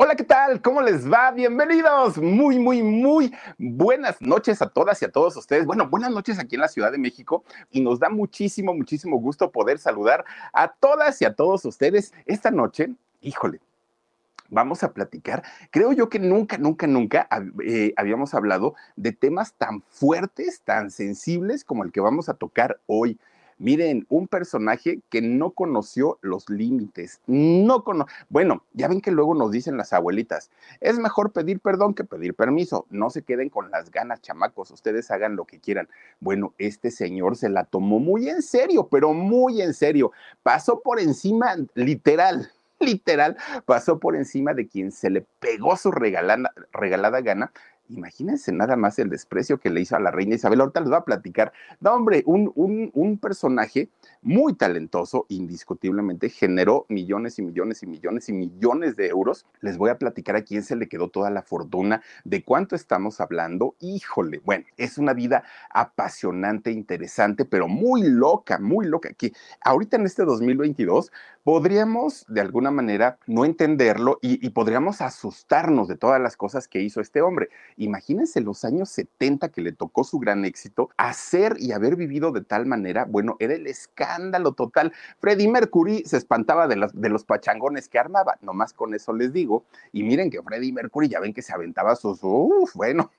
Hola, ¿qué tal? ¿Cómo les va? Bienvenidos. Muy, muy, muy buenas noches a todas y a todos ustedes. Bueno, buenas noches aquí en la Ciudad de México y nos da muchísimo, muchísimo gusto poder saludar a todas y a todos ustedes esta noche. Híjole, vamos a platicar. Creo yo que nunca, nunca, nunca eh, habíamos hablado de temas tan fuertes, tan sensibles como el que vamos a tocar hoy. Miren, un personaje que no conoció los límites, no bueno, ya ven que luego nos dicen las abuelitas, es mejor pedir perdón que pedir permiso, no se queden con las ganas, chamacos, ustedes hagan lo que quieran. Bueno, este señor se la tomó muy en serio, pero muy en serio, pasó por encima, literal, literal, pasó por encima de quien se le pegó su regalada, regalada gana Imagínense nada más el desprecio que le hizo a la reina Isabel. Ahorita les voy a platicar. No, hombre, un, un, un, personaje muy talentoso, indiscutiblemente, generó millones y millones y millones y millones de euros. Les voy a platicar a quién se le quedó toda la fortuna, de cuánto estamos hablando. Híjole, bueno, es una vida apasionante, interesante, pero muy loca, muy loca, que ahorita en este 2022 podríamos de alguna manera no entenderlo y podríamos asustarnos de todas las cosas que hizo este hombre Imagínense los años 70 que le tocó su gran éxito, hacer y haber vivido de tal manera, bueno, era el escándalo total. Freddie Mercury se espantaba de, los pachangones que armaba, nomás con eso les digo. Y miren que Freddie Mercury ya ven que se aventaba sus, uff, bueno,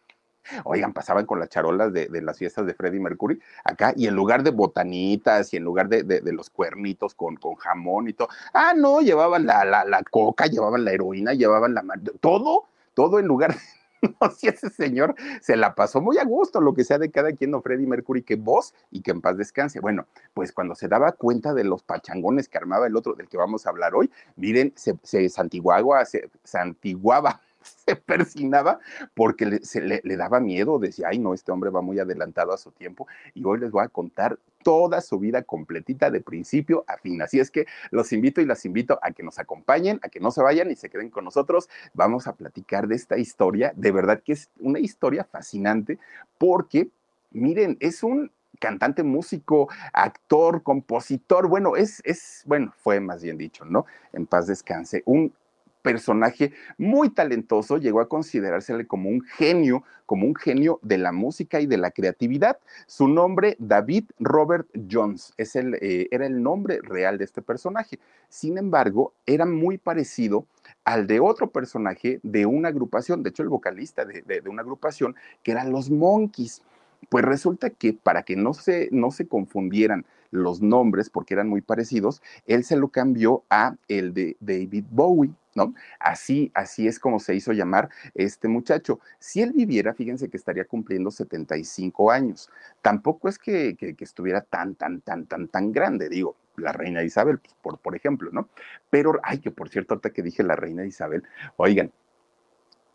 Oigan, pasaban con las charolas de, las fiestas de Freddie Mercury acá, y en lugar de botanitas y en lugar de, los cuernitos con, jamón y todo, ah, no, llevaban la coca, llevaban la heroína, llevaban la. todo, todo en lugar no, si ese señor se la pasó muy a gusto, lo que sea de cada quien, no Freddie Mercury, que vos y que en paz descanse. Bueno, pues cuando se daba cuenta de los pachangones que armaba el otro del que vamos a hablar hoy, miren, se, se santiguaba, se santiguaba se persinaba porque se, le, le, daba miedo, decía, ay no, este hombre va muy adelantado a su tiempo y hoy les voy a contar toda su vida completita de principio a fin. Así es que los invito y las invito a que nos acompañen, a que no se vayan y se queden con nosotros. Vamos a platicar de esta historia, de verdad que es una historia fascinante porque, miren, es un cantante, músico, actor, compositor, bueno, es, es, bueno, fue más bien dicho, ¿no? En paz descanse, un personaje muy talentoso, llegó a considerársele como un genio, como un genio de la música y de la creatividad. Su nombre, David Robert Jones, es el, eh, era el nombre real de este personaje. Sin embargo, era muy parecido al de otro personaje de una agrupación, de hecho el vocalista de, de, de una agrupación, que eran los Monkeys. Pues resulta que para que no se, no se confundieran los nombres, porque eran muy parecidos, él se lo cambió a el de David Bowie. ¿No? Así, así es como se hizo llamar este muchacho. Si él viviera, fíjense que estaría cumpliendo 75 años. Tampoco es que, que, estuviera tan, tan, tan, tan, tan grande, digo, la reina Isabel, pues, por, por ejemplo, ¿no? Pero, ay, que por cierto, ahorita que dije la reina Isabel, oigan,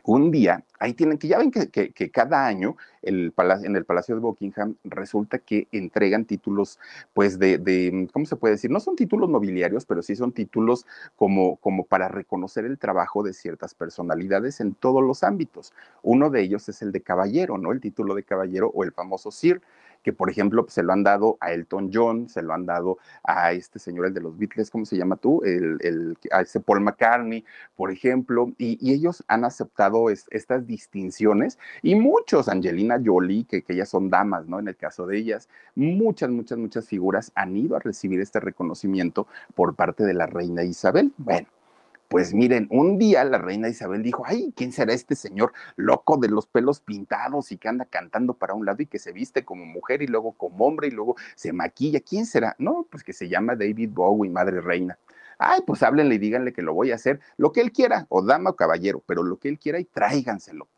un día, ahí tienen que, ya ven que, cada año en el Palacio de Buckingham resulta que entregan títulos, pues de, de, ¿cómo se puede decir? No son títulos nobiliarios, pero sí son títulos como, como para reconocer el trabajo de ciertas personalidades en todos los ámbitos. Uno de ellos es el de caballero, ¿no? El título de caballero o el famoso Sir que por ejemplo se lo han dado a Elton John, se lo han dado a este señor, el de los Beatles, ¿cómo se llama tú? El, a ese Paul McCartney, por ejemplo, y, y ellos han aceptado es, estas distinciones y muchos, Angelina Jolie, que, que ellas son damas, ¿no? En el caso de ellas, muchas, muchas, muchas figuras han ido a recibir este reconocimiento por parte de la reina Isabel. Bueno, pues miren, un día la reina Isabel dijo, ay, ¿quién será este señor loco de los pelos pintados y que anda cantando para un lado y que se viste como mujer y luego como hombre y luego se maquilla? ¿Quién será? No, pues que se llama David Bowie, madre reina. Ay, pues háblenle y díganle que lo voy a hacer, lo que él quiera, o dama o caballero, pero lo que él quiera y tráiganselo.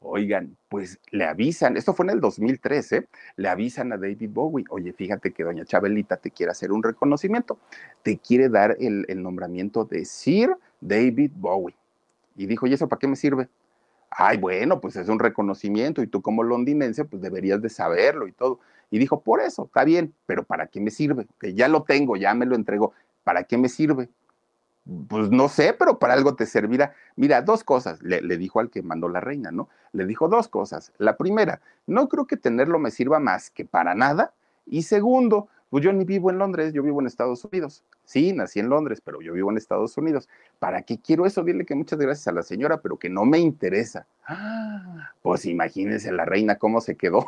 Oigan, pues le avisan, esto fue en el 2013, le avisan a David Bowie, oye, fíjate que doña Chabelita te quiere hacer un reconocimiento, te quiere dar el, el nombramiento de Sir David Bowie. Y dijo, ¿y eso para qué me sirve? Ay, bueno, pues es un reconocimiento y tú como londinense, pues deberías de saberlo y todo. Y dijo, por eso, está bien, pero ¿para qué me sirve? Que ya lo tengo, ya me lo entregó, ¿para qué me sirve? Pues no sé, pero para algo te servirá. Mira, dos cosas, le, dijo al que mandó la reina, ¿no? Le dijo dos cosas. La primera, no creo que tenerlo me sirva más que para nada. Y segundo, pues yo ni vivo en Londres, yo vivo en Estados Unidos. Sí, nací en Londres, pero yo vivo en Estados Unidos. ¿Para qué quiero eso? Dile que muchas gracias a la señora, pero que no me interesa. Ah, pues imagínense la reina cómo se quedó.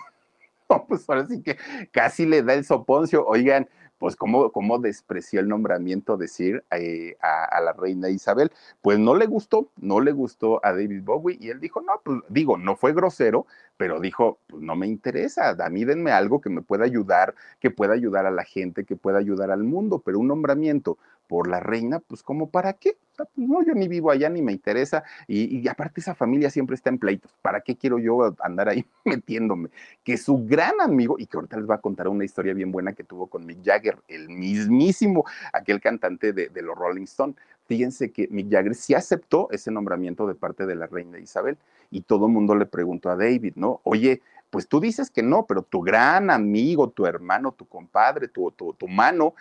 pues ahora sí que casi le da el soponcio. Oigan, pues cómo, despreció el nombramiento de Sir eh, a, la reina Isabel. Pues no le gustó, no le gustó a David Bowie y él dijo, no, pues digo, no fue grosero, pero dijo, pues no me interesa, a mí denme algo que me pueda ayudar, que pueda ayudar a la gente, que pueda ayudar al mundo, pero un nombramiento por la reina, pues como para qué? pues no, yo ni vivo allá ni me interesa y, aparte esa familia siempre está en pleitos. ¿Para qué quiero yo andar ahí metiéndome? Que su gran amigo, y que ahorita les va a contar una historia bien buena que tuvo con Mick Jagger, el mismísimo, aquel cantante de, los Rolling Stones. Fíjense que Mick Jagger sí aceptó ese nombramiento de parte de la reina Isabel y todo el mundo le preguntó a David, ¿no? Oye, pues tú dices que no, pero tu gran amigo, tu hermano, tu compadre, tu, tu, tu mano,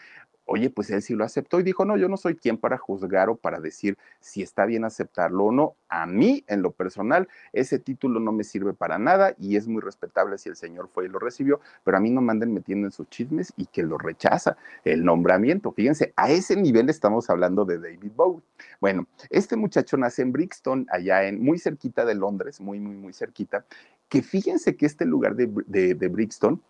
Oye, pues él sí lo aceptó y dijo, no, yo no soy quien para juzgar o para decir si está bien aceptarlo o no. A mí, en lo personal, ese título no me sirve para nada y es muy respetable si el señor fue y lo recibió, pero a mí no manden metiendo en sus chismes y que lo rechaza el nombramiento. Fíjense, a ese nivel estamos hablando de David Bowie. Bueno, este muchacho nace en Brixton, allá en muy cerquita de Londres, muy, muy, muy cerquita, que fíjense que este lugar de, Brixton,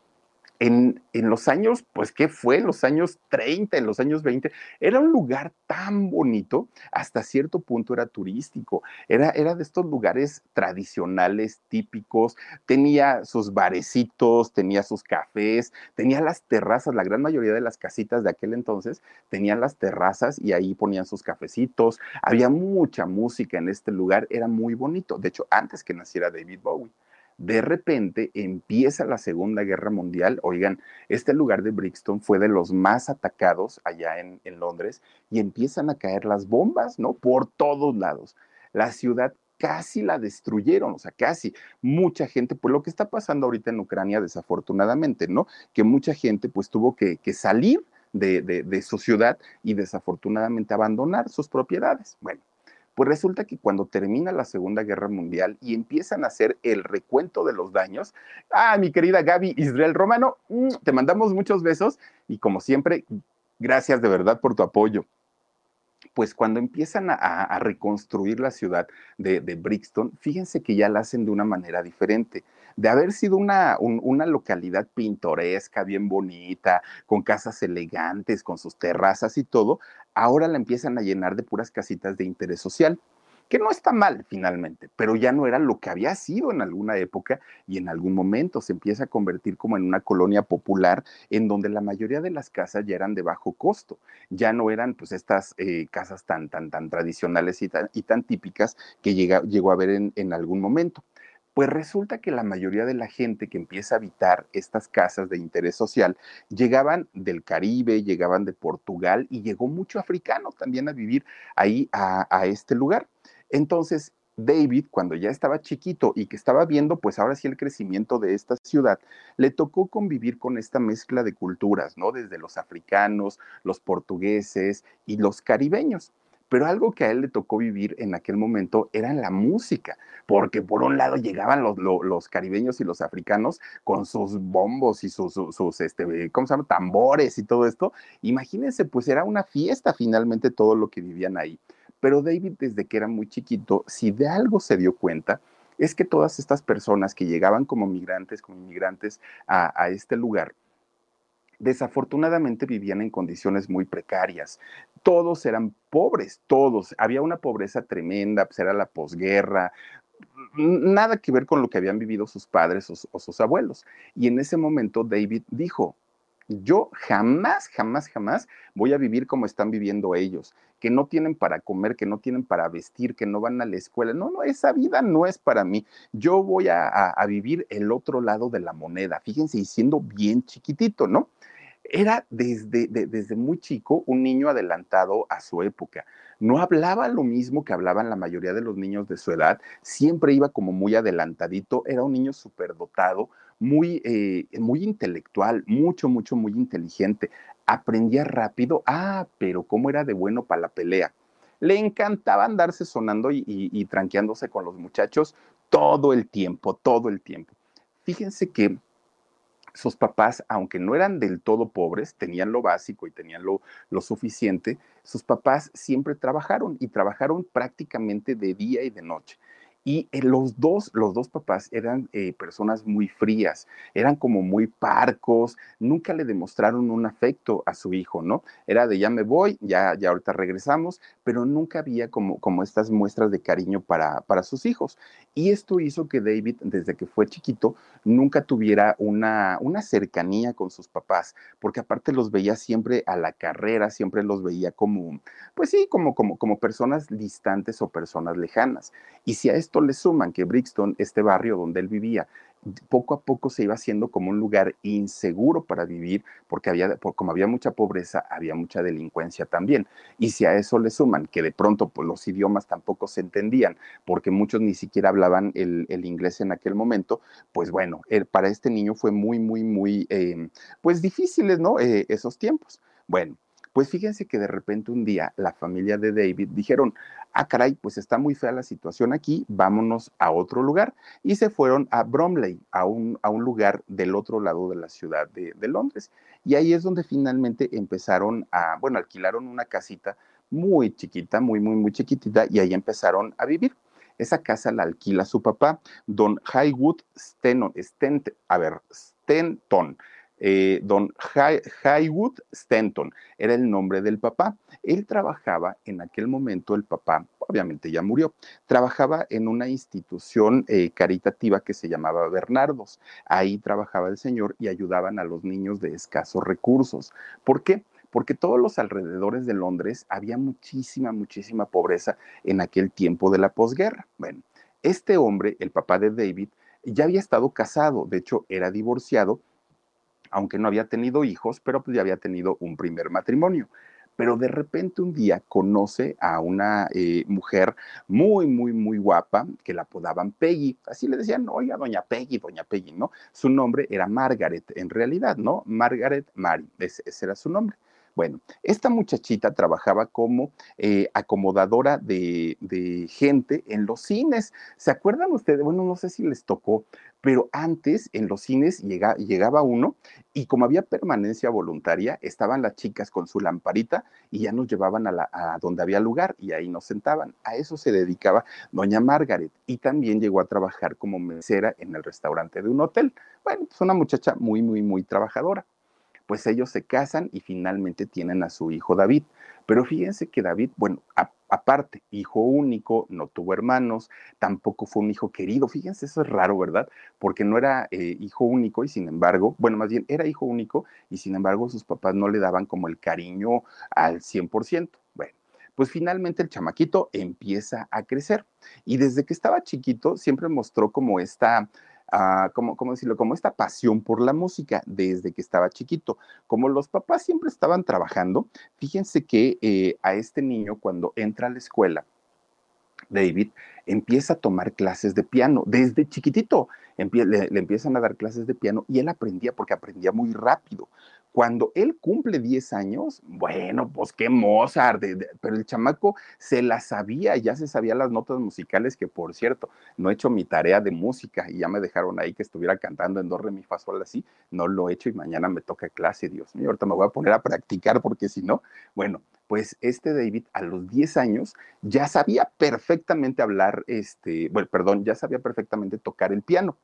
en, los años, pues, ¿qué fue? En los años 30, en los años 20, era un lugar tan bonito, hasta cierto punto era turístico, era, era de estos lugares tradicionales, típicos, tenía sus barecitos, tenía sus cafés, tenía las terrazas, la gran mayoría de las casitas de aquel entonces tenían las terrazas y ahí ponían sus cafecitos, había mucha música en este lugar, era muy bonito, de hecho, antes que naciera David Bowie de repente empieza la Segunda Guerra Mundial. Oigan, este lugar de Brixton fue de los más atacados allá en, Londres y empiezan a caer las bombas, ¿no? Por todos lados. La ciudad casi la destruyeron, o sea, casi mucha gente, pues lo que está pasando ahorita en Ucrania, desafortunadamente, ¿no? Que mucha gente pues tuvo que, salir de, de, su ciudad y desafortunadamente abandonar sus propiedades. Bueno, pues resulta que cuando termina la Segunda Guerra Mundial y empiezan a hacer el recuento de los daños, ah, mi querida Gaby Israel Romano, mm, te mandamos muchos besos y como siempre, gracias de verdad por tu apoyo pues cuando empiezan a, reconstruir la ciudad de, Brixton, fíjense que ya la hacen de una manera diferente. De haber sido una, una, localidad pintoresca, bien bonita, con casas elegantes, con sus terrazas y todo, ahora la empiezan a llenar de puras casitas de interés social que no está mal finalmente, pero ya no era lo que había sido en alguna época y en algún momento se empieza a convertir como en una colonia popular en donde la mayoría de las casas ya eran de bajo costo, ya no eran pues estas eh, casas tan, tan, tan tradicionales y tan, y tan típicas que llegó a en, en algún momento. Pues resulta que la mayoría de la gente que empieza a habitar estas casas de interés social llegaban del Caribe, llegaban de Portugal y llegó mucho africano también a vivir ahí a, este lugar. Entonces, David, cuando ya estaba chiquito y que estaba viendo, pues ahora sí el crecimiento de esta ciudad, le tocó convivir con esta mezcla de culturas, ¿no? Desde los africanos, los portugueses y los caribeños. Pero algo que a él le tocó vivir en aquel momento era la música, porque por un lado llegaban los, caribeños y los africanos con sus bombos y sus, sus, este, ¿cómo se llama? Tambores y todo esto. Imagínense, pues era una fiesta finalmente todo lo que vivían ahí. Pero David, desde que era muy chiquito, si de algo se dio cuenta, es que todas estas personas que llegaban como migrantes, como inmigrantes a, este lugar, desafortunadamente vivían en condiciones muy precarias. Todos eran pobres, todos. Había una pobreza tremenda, pues era la posguerra, nada que ver con lo que habían vivido sus padres o, sus abuelos. Y en ese momento David dijo, yo jamás, jamás, jamás voy a vivir como están viviendo ellos, que no tienen para comer, que no tienen para vestir, que no van a la escuela. No, no, esa vida no es para mí. Yo voy a, vivir el otro lado de la moneda. Fíjense, y siendo bien chiquitito, ¿no? Era desde, desde muy chico un niño adelantado a su época no hablaba lo mismo que hablaban la mayoría de los niños de su edad, siempre iba como muy adelantadito, era un niño superdotado, muy, eh, muy intelectual, mucho, mucho, muy inteligente. Aprendía rápido, ah, pero cómo era de bueno para la pelea. Le encantaba andarse sonando y, y tranqueándose con los muchachos todo el tiempo, todo el tiempo. Fíjense que sus papás, aunque no eran del todo pobres, tenían lo básico y tenían lo, lo, suficiente, sus papás siempre trabajaron y trabajaron prácticamente de día y de noche. Y eh, los dos, los dos papás eran eh, personas muy frías, eran como muy parcos, nunca le demostraron un afecto a su hijo, ¿no? Era de ya me voy, ya, ya ahorita regresamos, pero nunca había como, como estas muestras de cariño para, para sus hijos. Y esto hizo que David, desde que fue chiquito, nunca tuviera una, una cercanía con sus papás, porque aparte los veía siempre a la carrera, siempre los veía como, pues sí, como, como, como personas distantes o personas lejanas. Y si a esto esto le suman que Brixton, este barrio donde él vivía, poco a poco se iba haciendo como un lugar inseguro para vivir, porque había, como había mucha pobreza, había mucha delincuencia también. Y si a eso le suman que de pronto pues, los idiomas tampoco se entendían, porque muchos ni siquiera hablaban el, inglés en aquel momento, pues bueno, eh, para este niño fue muy, muy, muy, eh, pues difíciles, ¿no? Eh, esos tiempos. Bueno, pues fíjense que de repente un día la familia de David dijeron, ah, caray, pues está muy fea la situación aquí, vámonos a otro lugar. Y se fueron a Bromley, a un, a un lugar del otro lado de la ciudad de, Londres. Y ahí es donde finalmente empezaron a, bueno, alquilaron una casita muy chiquita, muy, muy, muy chiquitita, y ahí empezaron a vivir. Esa casa la alquila su papá, don Highwood Stenton, Stent, a ver, Stenton. Eh, don Highwood Stanton, era el nombre del papá. Él trabajaba en aquel momento, el papá obviamente ya murió, trabajaba en una institución eh, caritativa que se llamaba Bernardos. Ahí trabajaba el señor y ayudaban a los niños de escasos recursos. ¿Por qué? Porque todos los alrededores de Londres había muchísima, muchísima pobreza en aquel tiempo de la posguerra. Bueno, este hombre, el papá de David, ya había estado casado, de hecho era divorciado aunque no había tenido hijos, pero pues ya había tenido un primer matrimonio. Pero de repente un día conoce a una eh, mujer muy, muy, muy guapa que la apodaban Peggy. Así le decían, oiga, doña Peggy, doña Peggy, ¿no? Su nombre era Margaret, en realidad, ¿no? Margaret Mary, ese era su nombre. Bueno, esta muchachita trabajaba como eh, acomodadora de, gente en los cines. ¿Se acuerdan ustedes? Bueno, no sé si les tocó, pero antes en los cines llegaba uno y como había permanencia voluntaria, estaban las chicas con su lamparita y ya nos llevaban a, a donde había lugar y ahí nos sentaban. A eso se dedicaba doña Margaret y también llegó a trabajar como mesera en el restaurante de un hotel. Bueno, pues una muchacha muy, muy, muy trabajadora pues ellos se casan y finalmente tienen a su hijo David. Pero fíjense que David, bueno, aparte, hijo único, no tuvo hermanos, tampoco fue un hijo querido. Fíjense, eso es raro, ¿verdad? Porque no era eh, hijo único y sin embargo, bueno, más bien era hijo único y sin embargo sus papás no le daban como el cariño al 100%. Bueno, pues finalmente el chamaquito empieza a crecer y desde que estaba chiquito siempre mostró como esta como, ¿cómo decirlo? Como esta pasión por la música desde que estaba chiquito. Como los papás siempre estaban trabajando, fíjense que eh, a este niño cuando entra a la escuela, David empieza a tomar clases de piano desde chiquitito. le, empiezan a dar clases de piano y él aprendía porque aprendía muy rápido. Cuando él cumple 10 años, bueno, pues qué Mozart, pero el chamaco se la sabía, ya se sabía las notas musicales, que por cierto, no he hecho mi tarea de música y ya me dejaron ahí que estuviera cantando en do, re, mi, fa, sol, así, no lo he hecho y mañana me toca clase, Dios mío, ahorita me voy a poner a practicar porque si no, bueno, pues este David a los 10 años ya sabía perfectamente hablar, este, bueno, perdón, ya sabía perfectamente tocar el piano.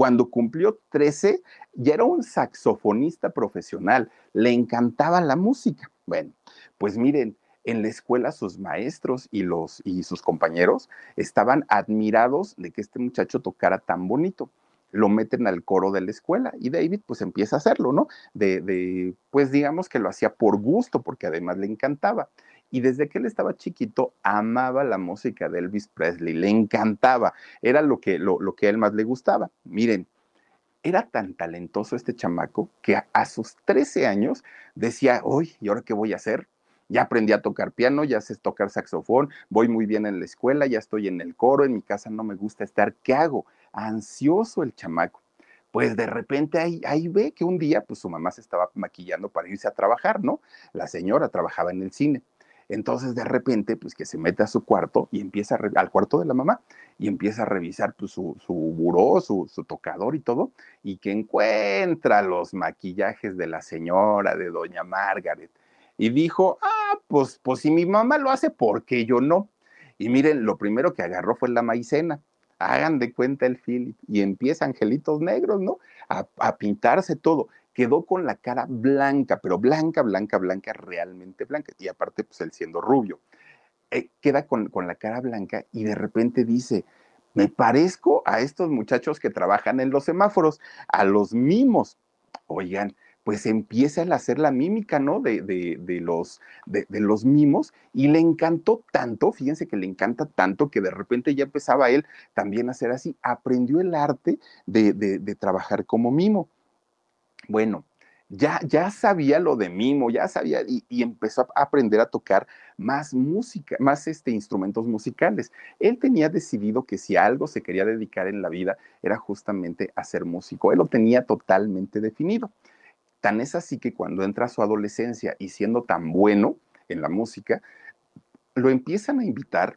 Cuando cumplió 13, ya era un saxofonista profesional, le encantaba la música. Bueno, pues miren, en la escuela sus maestros y, los, y sus compañeros estaban admirados de que este muchacho tocara tan bonito. Lo meten al coro de la escuela y David pues empieza a hacerlo, ¿no? De, de pues digamos que lo hacía por gusto porque además le encantaba. Y desde que él estaba chiquito, amaba la música de Elvis Presley, le encantaba, era lo que, lo, que a él más le gustaba. Miren, era tan talentoso este chamaco que a, sus 13 años decía, uy, ¿y ahora qué voy a hacer? Ya aprendí a tocar piano, ya sé tocar saxofón, voy muy bien en la escuela, ya estoy en el coro, en mi casa no me gusta estar, ¿qué hago? Ansioso el chamaco. Pues de repente ahí, ahí ve que un día, pues su mamá se estaba maquillando para irse a trabajar, ¿no? La señora trabajaba en el cine Entonces de repente, pues que se mete a su cuarto y empieza al cuarto de la mamá y empieza a revisar pues, su, su buró, su, su, tocador y todo, y que encuentra los maquillajes de la señora, de doña Margaret. Y dijo, ah, pues, pues si mi mamá lo hace, ¿por qué yo no? Y miren, lo primero que agarró fue la maicena. Hagan de cuenta el Philip. Y empieza Angelitos Negros, ¿no? A, a pintarse todo quedó con la cara blanca, pero blanca, blanca, blanca, realmente blanca. Y aparte, pues él siendo rubio. Eh, queda con, con la cara blanca y de repente dice, me parezco a estos muchachos que trabajan en los semáforos, a los mimos. Oigan, pues empieza a hacer la mímica, ¿no? De, de, de los, de, de, los mimos y le encantó tanto, fíjense que le encanta tanto que de repente ya empezaba él también a hacer así, aprendió el arte de, trabajar como mimo. Bueno, ya, ya sabía lo de mimo, ya sabía y, empezó a aprender a tocar más música, más este, instrumentos musicales. Él tenía decidido que si algo se quería dedicar en la vida era justamente a ser músico. Él lo tenía totalmente definido. Tan es así que cuando entra a su adolescencia y siendo tan bueno en la música, lo empiezan a invitar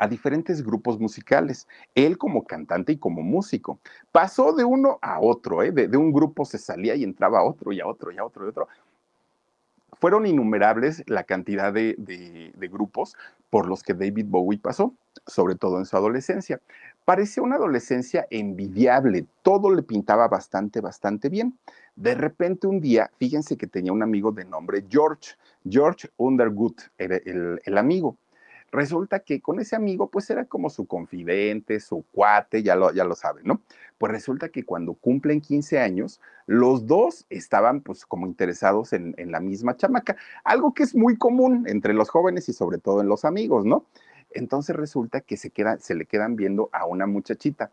a diferentes grupos musicales, él como cantante y como músico. Pasó de uno a otro, ¿eh? de, de, un grupo se salía y entraba a otro y a otro y a otro y a otro. Fueron innumerables la cantidad de, de, grupos por los que David Bowie pasó, sobre todo en su adolescencia. Parecía una adolescencia envidiable, todo le pintaba bastante, bastante bien. De repente un día, fíjense que tenía un amigo de nombre George, George Underwood era el, el amigo resulta que con ese amigo, pues era como su confidente, su cuate, ya lo, ya lo saben, ¿no? Pues resulta que cuando cumplen 15 años, los dos estaban pues como interesados en, la misma chamaca, algo que es muy común entre los jóvenes y sobre todo en los amigos, ¿no? Entonces resulta que se, queda, se le quedan viendo a una muchachita.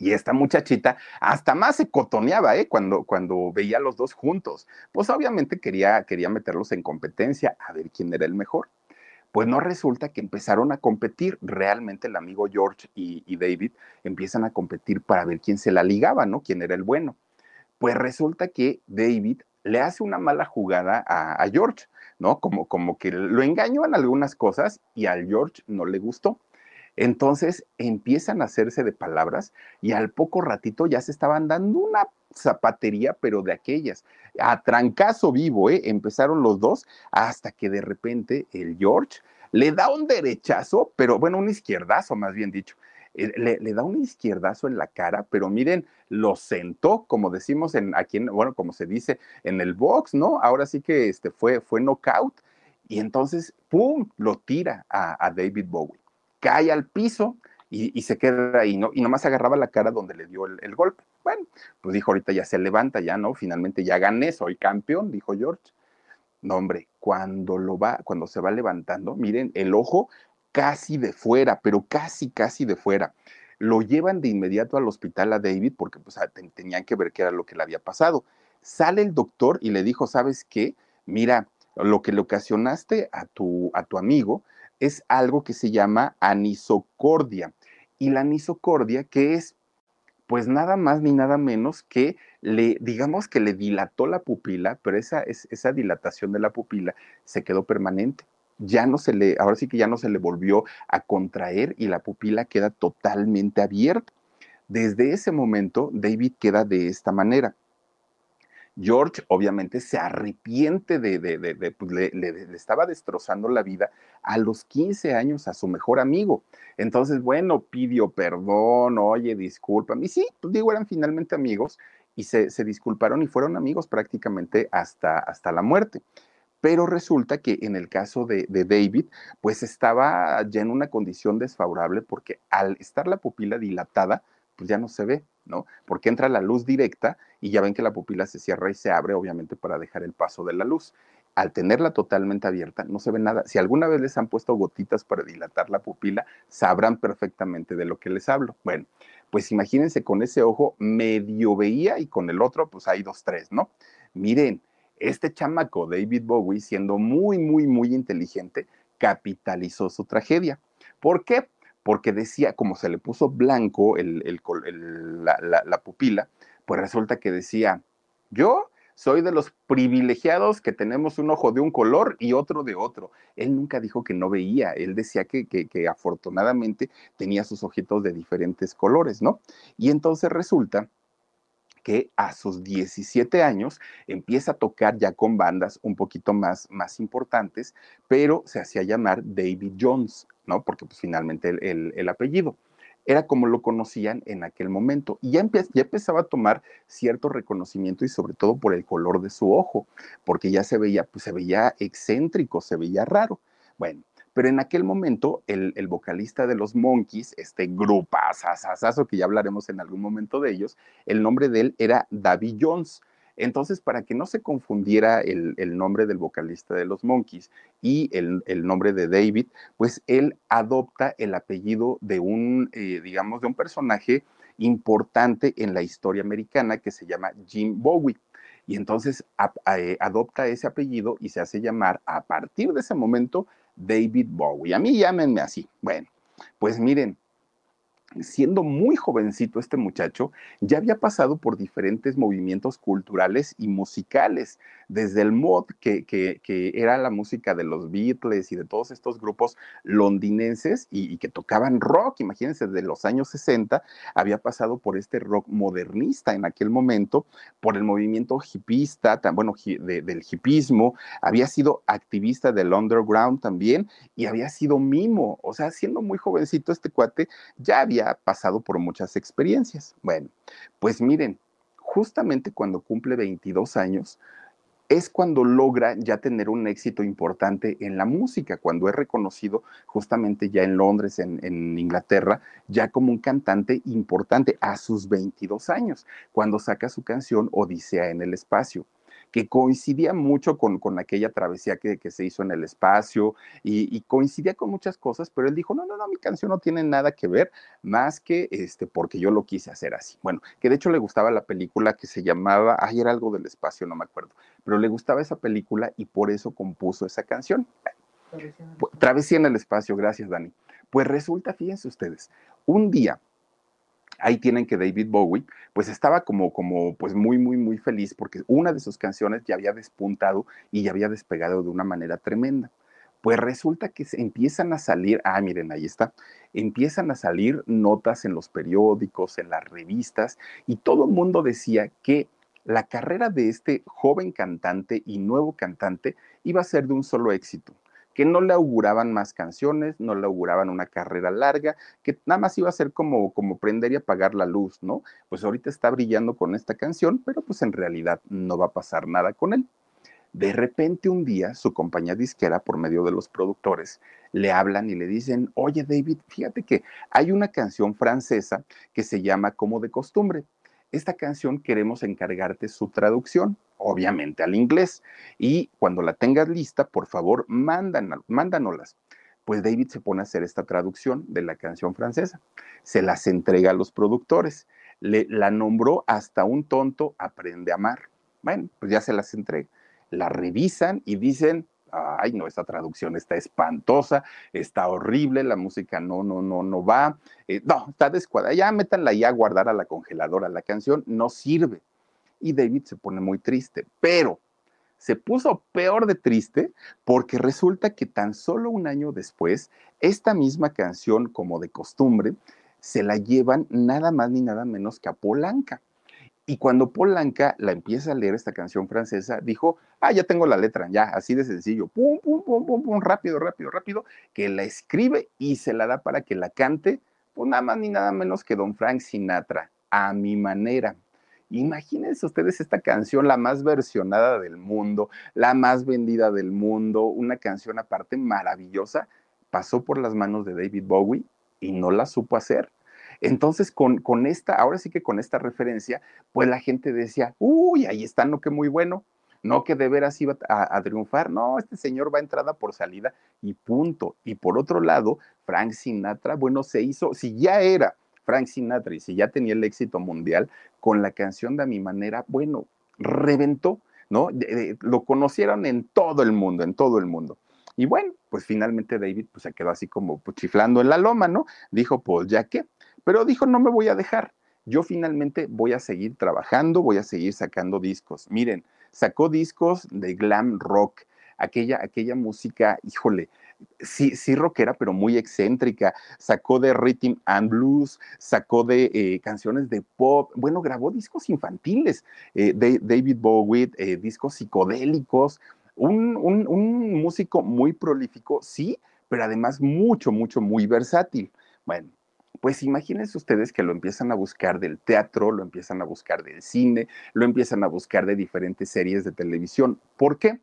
Y esta muchachita hasta más se cotoneaba, ¿eh? Cuando, cuando veía a los dos juntos. Pues obviamente quería, quería meterlos en competencia a ver quién era el mejor. Pues no resulta que empezaron a competir, realmente el amigo George y, David empiezan a competir para ver quién se la ligaba, ¿no? Quién era el bueno. Pues resulta que David le hace una mala jugada a, a George, ¿no? Como, como que lo engañó en algunas cosas y al George no le gustó. Entonces empiezan a hacerse de palabras y al poco ratito ya se estaban dando una zapatería, pero de aquellas. A trancazo vivo, ¿eh? Empezaron los dos hasta que de repente el George le da un derechazo, pero bueno, un izquierdazo más bien dicho. Eh, le, le, da un izquierdazo en la cara, pero miren, lo sentó, como decimos en aquí, en, bueno, como se dice en el box, ¿no? Ahora sí que este fue, fue knockout. Y entonces, ¡pum! lo tira a, a David Bowie. Cae al piso, y, se queda ahí, ¿no? Y nomás agarraba la cara donde le dio el, el, golpe. Bueno, pues dijo, ahorita ya se levanta, ya, ¿no? Finalmente ya gané, soy campeón, dijo George. No, hombre, cuando lo va, cuando se va levantando, miren, el ojo casi de fuera, pero casi, casi de fuera. Lo llevan de inmediato al hospital a David porque pues tenían que ver qué era lo que le había pasado. Sale el doctor y le dijo, ¿sabes qué? Mira, lo que le ocasionaste a tu, a tu amigo es algo que se llama anisocordia. Y la anisocordia, que es pues nada más ni nada menos que le, digamos que le dilató la pupila, pero esa, esa dilatación de la pupila se quedó permanente. Ya no se le, ahora sí que ya no se le volvió a contraer y la pupila queda totalmente abierta. Desde ese momento, David queda de esta manera. George obviamente se arrepiente de, de, pues le, estaba destrozando la vida a los 15 años a su mejor amigo. Entonces, bueno, pidió perdón, oye, discúlpame. Y sí, pues digo, eran finalmente amigos y se, se disculparon y fueron amigos prácticamente hasta, hasta la muerte. Pero resulta que en el caso de, de, David, pues estaba ya en una condición desfavorable porque al estar la pupila dilatada, pues ya no se ve, ¿no? Porque entra la luz directa y ya ven que la pupila se cierra y se abre, obviamente, para dejar el paso de la luz. Al tenerla totalmente abierta, no se ve nada. Si alguna vez les han puesto gotitas para dilatar la pupila, sabrán perfectamente de lo que les hablo. Bueno, pues imagínense con ese ojo medio veía y con el otro, pues hay dos, tres, ¿no? Miren, este chamaco, David Bowie, siendo muy, muy, muy inteligente, capitalizó su tragedia. ¿Por qué? Porque decía, como se le puso blanco el, la, pupila, pues resulta que decía, yo soy de los privilegiados que tenemos un ojo de un color y otro de otro. Él nunca dijo que no veía, él decía que, que, afortunadamente tenía sus ojitos de diferentes colores, ¿no? Y entonces resulta que a sus 17 años empieza a tocar ya con bandas un poquito más, más importantes, pero se hacía llamar David Jones, ¿no? Porque pues finalmente el, el apellido era como lo conocían en aquel momento. Y ya, empezaba a tomar cierto reconocimiento y sobre todo por el color de su ojo, porque ya se veía, pues se veía excéntrico, se veía raro. Bueno, pero en aquel momento el, vocalista de los Monkeys, este grupazazazazo que ya hablaremos en algún momento de ellos, el nombre de él era David Jones. Entonces, para que no se confundiera el, nombre del vocalista de los Monkeys y el, nombre de David, pues él adopta el apellido de un, eh, digamos, de un personaje importante en la historia americana que se llama Jim Bowie. Y entonces eh, adopta ese apellido y se hace llamar a partir de ese momento David Bowie. A mí llámenme así. Bueno, pues miren, siendo muy jovencito este muchacho, ya había pasado por diferentes movimientos culturales y musicales, desde el mod, que, era la música de los Beatles y de todos estos grupos londinenses y, que tocaban rock, imagínense, de los años 60, había pasado por este rock modernista en aquel momento, por el movimiento hipista, bueno, del hipismo, había sido activista del underground también y había sido mimo, o sea, siendo muy jovencito este cuate, ya había pasado por muchas experiencias. Bueno, pues miren, justamente cuando cumple 22 años, es cuando logra ya tener un éxito importante en la música, cuando es reconocido justamente ya en Londres, en, Inglaterra, ya como un cantante importante a sus 22 años, cuando saca su canción Odisea en el Espacio que coincidía mucho con, con aquella travesía que, que, se hizo en el espacio y, coincidía con muchas cosas, pero él dijo, no, no, no, mi canción no tiene nada que ver más que este, porque yo lo quise hacer así. Bueno, que de hecho le gustaba la película que se llamaba, ay, era algo del espacio, no me acuerdo, pero le gustaba esa película y por eso compuso esa canción. Travesía en el espacio, gracias Dani. Pues resulta, fíjense ustedes, un día ahí tienen que David Bowie, pues estaba como, como, pues muy, muy, muy feliz porque una de sus canciones ya había despuntado y ya había despegado de una manera tremenda. Pues resulta que se empiezan a salir, ah, miren, ahí está, empiezan a salir notas en los periódicos, en las revistas, y todo el mundo decía que la carrera de este joven cantante y nuevo cantante iba a ser de un solo éxito que no le auguraban más canciones, no le auguraban una carrera larga, que nada más iba a ser como, como prender y apagar la luz, ¿no? Pues ahorita está brillando con esta canción, pero pues en realidad no va a pasar nada con él. De repente un día su compañía disquera, por medio de los productores, le hablan y le dicen, oye David, fíjate que hay una canción francesa que se llama Como de costumbre esta canción queremos encargarte su traducción, obviamente al inglés, y cuando la tengas lista, por favor, mándanoslas. Pues David se pone a hacer esta traducción de la canción francesa, se las entrega a los productores, le, la nombró hasta un tonto aprende a amar. Bueno, pues ya se las entrega. La revisan y dicen, ay no, esta traducción está espantosa, está horrible, la música no, no, no, no va, eh, no, está descuadrada, ya métanla ya a guardar a la congeladora, la canción no sirve. Y David se pone muy triste, pero se puso peor de triste porque resulta que tan solo un año después, esta misma canción, como de costumbre, se la llevan nada más ni nada menos que a Polanca. Y cuando Polanca la empieza a leer esta canción francesa, dijo, ah, ya tengo la letra, ya, así de sencillo, pum, pum, pum, pum, pum, rápido, rápido, rápido, que la escribe y se la da para que la cante, pues nada más ni nada menos que don Frank Sinatra, a mi manera. Imagínense ustedes esta canción, la más versionada del mundo, la más vendida del mundo, una canción aparte maravillosa, pasó por las manos de David Bowie y no la supo hacer. Entonces, con, con esta, ahora sí que con esta referencia, pues la gente decía, uy, ahí está, no que muy bueno, no que de veras iba a, triunfar, no, este señor va entrada por salida y punto. Y por otro lado, Frank Sinatra, bueno, se hizo, si ya era Frank Sinatra y si ya tenía el éxito mundial, con la canción de A Mi Manera, bueno, reventó, ¿no? lo conocieron en todo el mundo, en todo el mundo. Y bueno, pues finalmente David pues, se quedó así como pues, chiflando en la loma, ¿no? Dijo, pues ya que, pero dijo, no me voy a dejar. Yo finalmente voy a seguir trabajando, voy a seguir sacando discos. Miren, sacó discos de glam rock, aquella, aquella música, híjole, sí, sí rockera, pero muy excéntrica. Sacó de Rhythm and Blues, sacó de eh, canciones de pop, bueno, grabó discos infantiles eh, de David Bowie, eh, discos psicodélicos, un, un músico muy prolífico, sí, pero además mucho, mucho, muy versátil. Bueno, pues imagínense ustedes que lo empiezan a buscar del teatro, lo empiezan a buscar del cine, lo empiezan a buscar de diferentes series de televisión. ¿Por qué?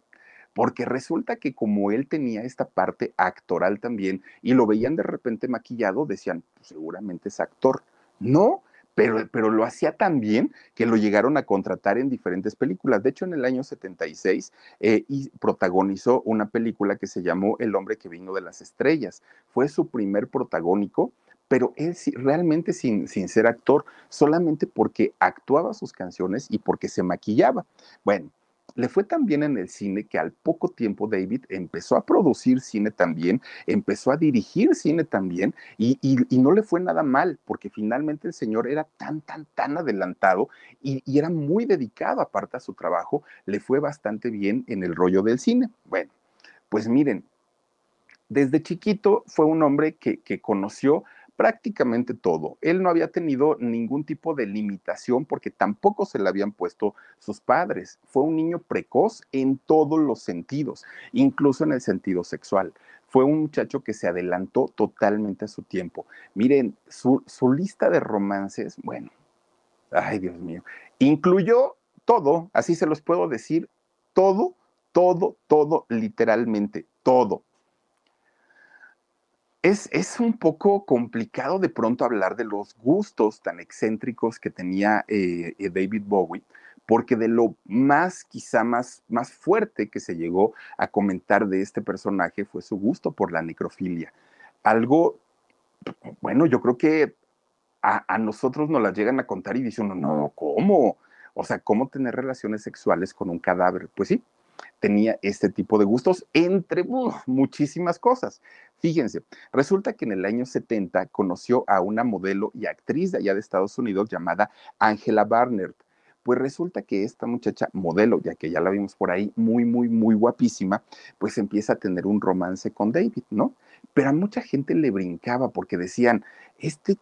Porque resulta que como él tenía esta parte actoral también y lo veían de repente maquillado, decían, pues seguramente es actor. No, pero, pero, lo hacía tan bien que lo llegaron a contratar en diferentes películas. De hecho, en el año 76 eh, y protagonizó una película que se llamó El hombre que vino de las estrellas. Fue su primer protagónico, pero él realmente sin, sin ser actor, solamente porque actuaba sus canciones y porque se maquillaba. Bueno, le fue tan bien en el cine que al poco tiempo David empezó a producir cine también, empezó a dirigir cine también y, no le fue nada mal porque finalmente el señor era tan, tan, tan adelantado y, y, era muy dedicado aparte a su trabajo, le fue bastante bien en el rollo del cine. Bueno, pues miren, desde chiquito fue un hombre que, que conoció prácticamente todo. Él no había tenido ningún tipo de limitación porque tampoco se le habían puesto sus padres. Fue un niño precoz en todos los sentidos, incluso en el sentido sexual. Fue un muchacho que se adelantó totalmente a su tiempo. Miren, su, su lista de romances, bueno, ay Dios mío, incluyó todo, así se los puedo decir, todo, todo, todo, literalmente, todo es, un poco complicado de pronto hablar de los gustos tan excéntricos que tenía eh, eh, David Bowie, porque de lo más, quizá más, más fuerte que se llegó a comentar de este personaje fue su gusto por la necrofilia. Algo, bueno, yo creo que a, a nosotros nos las llegan a contar y dicen, no, no, ¿cómo? O sea, ¿cómo tener relaciones sexuales con un cadáver? Pues sí, tenía este tipo de gustos, entre muchísimas cosas. Fíjense, resulta que en el año 70 conoció a una modelo y actriz de allá de Estados Unidos llamada Angela Barnard. Pues resulta que esta muchacha modelo, ya que ya la vimos por ahí, muy, muy, muy guapísima, pues empieza a tener un romance con David, ¿no? Pero a mucha gente le brincaba porque decían, este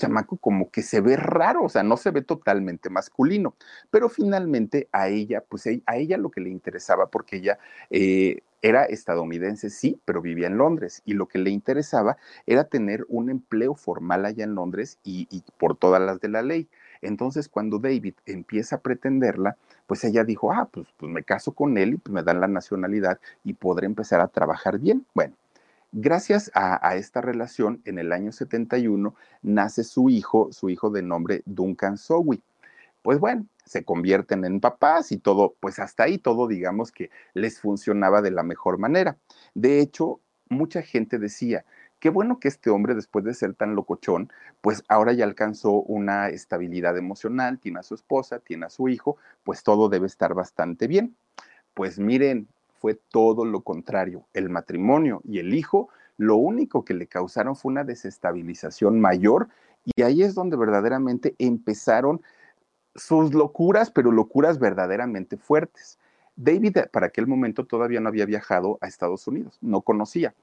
chamaco como que se ve raro, o sea, no se ve totalmente masculino, pero finalmente a ella, pues a ella lo que le interesaba, porque ella eh, era estadounidense, sí, pero vivía en Londres, y lo que le interesaba era tener un empleo formal allá en Londres y, y por todas las de la ley. Entonces, cuando David empieza a pretenderla, pues ella dijo, ah, pues, pues me caso con él y pues me dan la nacionalidad y podré empezar a trabajar bien. Bueno, Gracias a, esta relación, en el año 71 nace su hijo, su hijo de nombre Duncan Sowie. Pues bueno, se convierten en papás y todo, pues hasta ahí todo digamos que les funcionaba de la mejor manera. De hecho, mucha gente decía, qué bueno que este hombre, después de ser tan locochón, pues ahora ya alcanzó una estabilidad emocional, tiene a su esposa, tiene a su hijo, pues todo debe estar bastante bien. Pues miren, fue todo lo contrario. El matrimonio y el hijo, lo único que le causaron fue una desestabilización mayor y ahí es donde verdaderamente empezaron sus locuras, pero locuras verdaderamente fuertes. David para aquel momento todavía no había viajado a Estados Unidos, no conocía.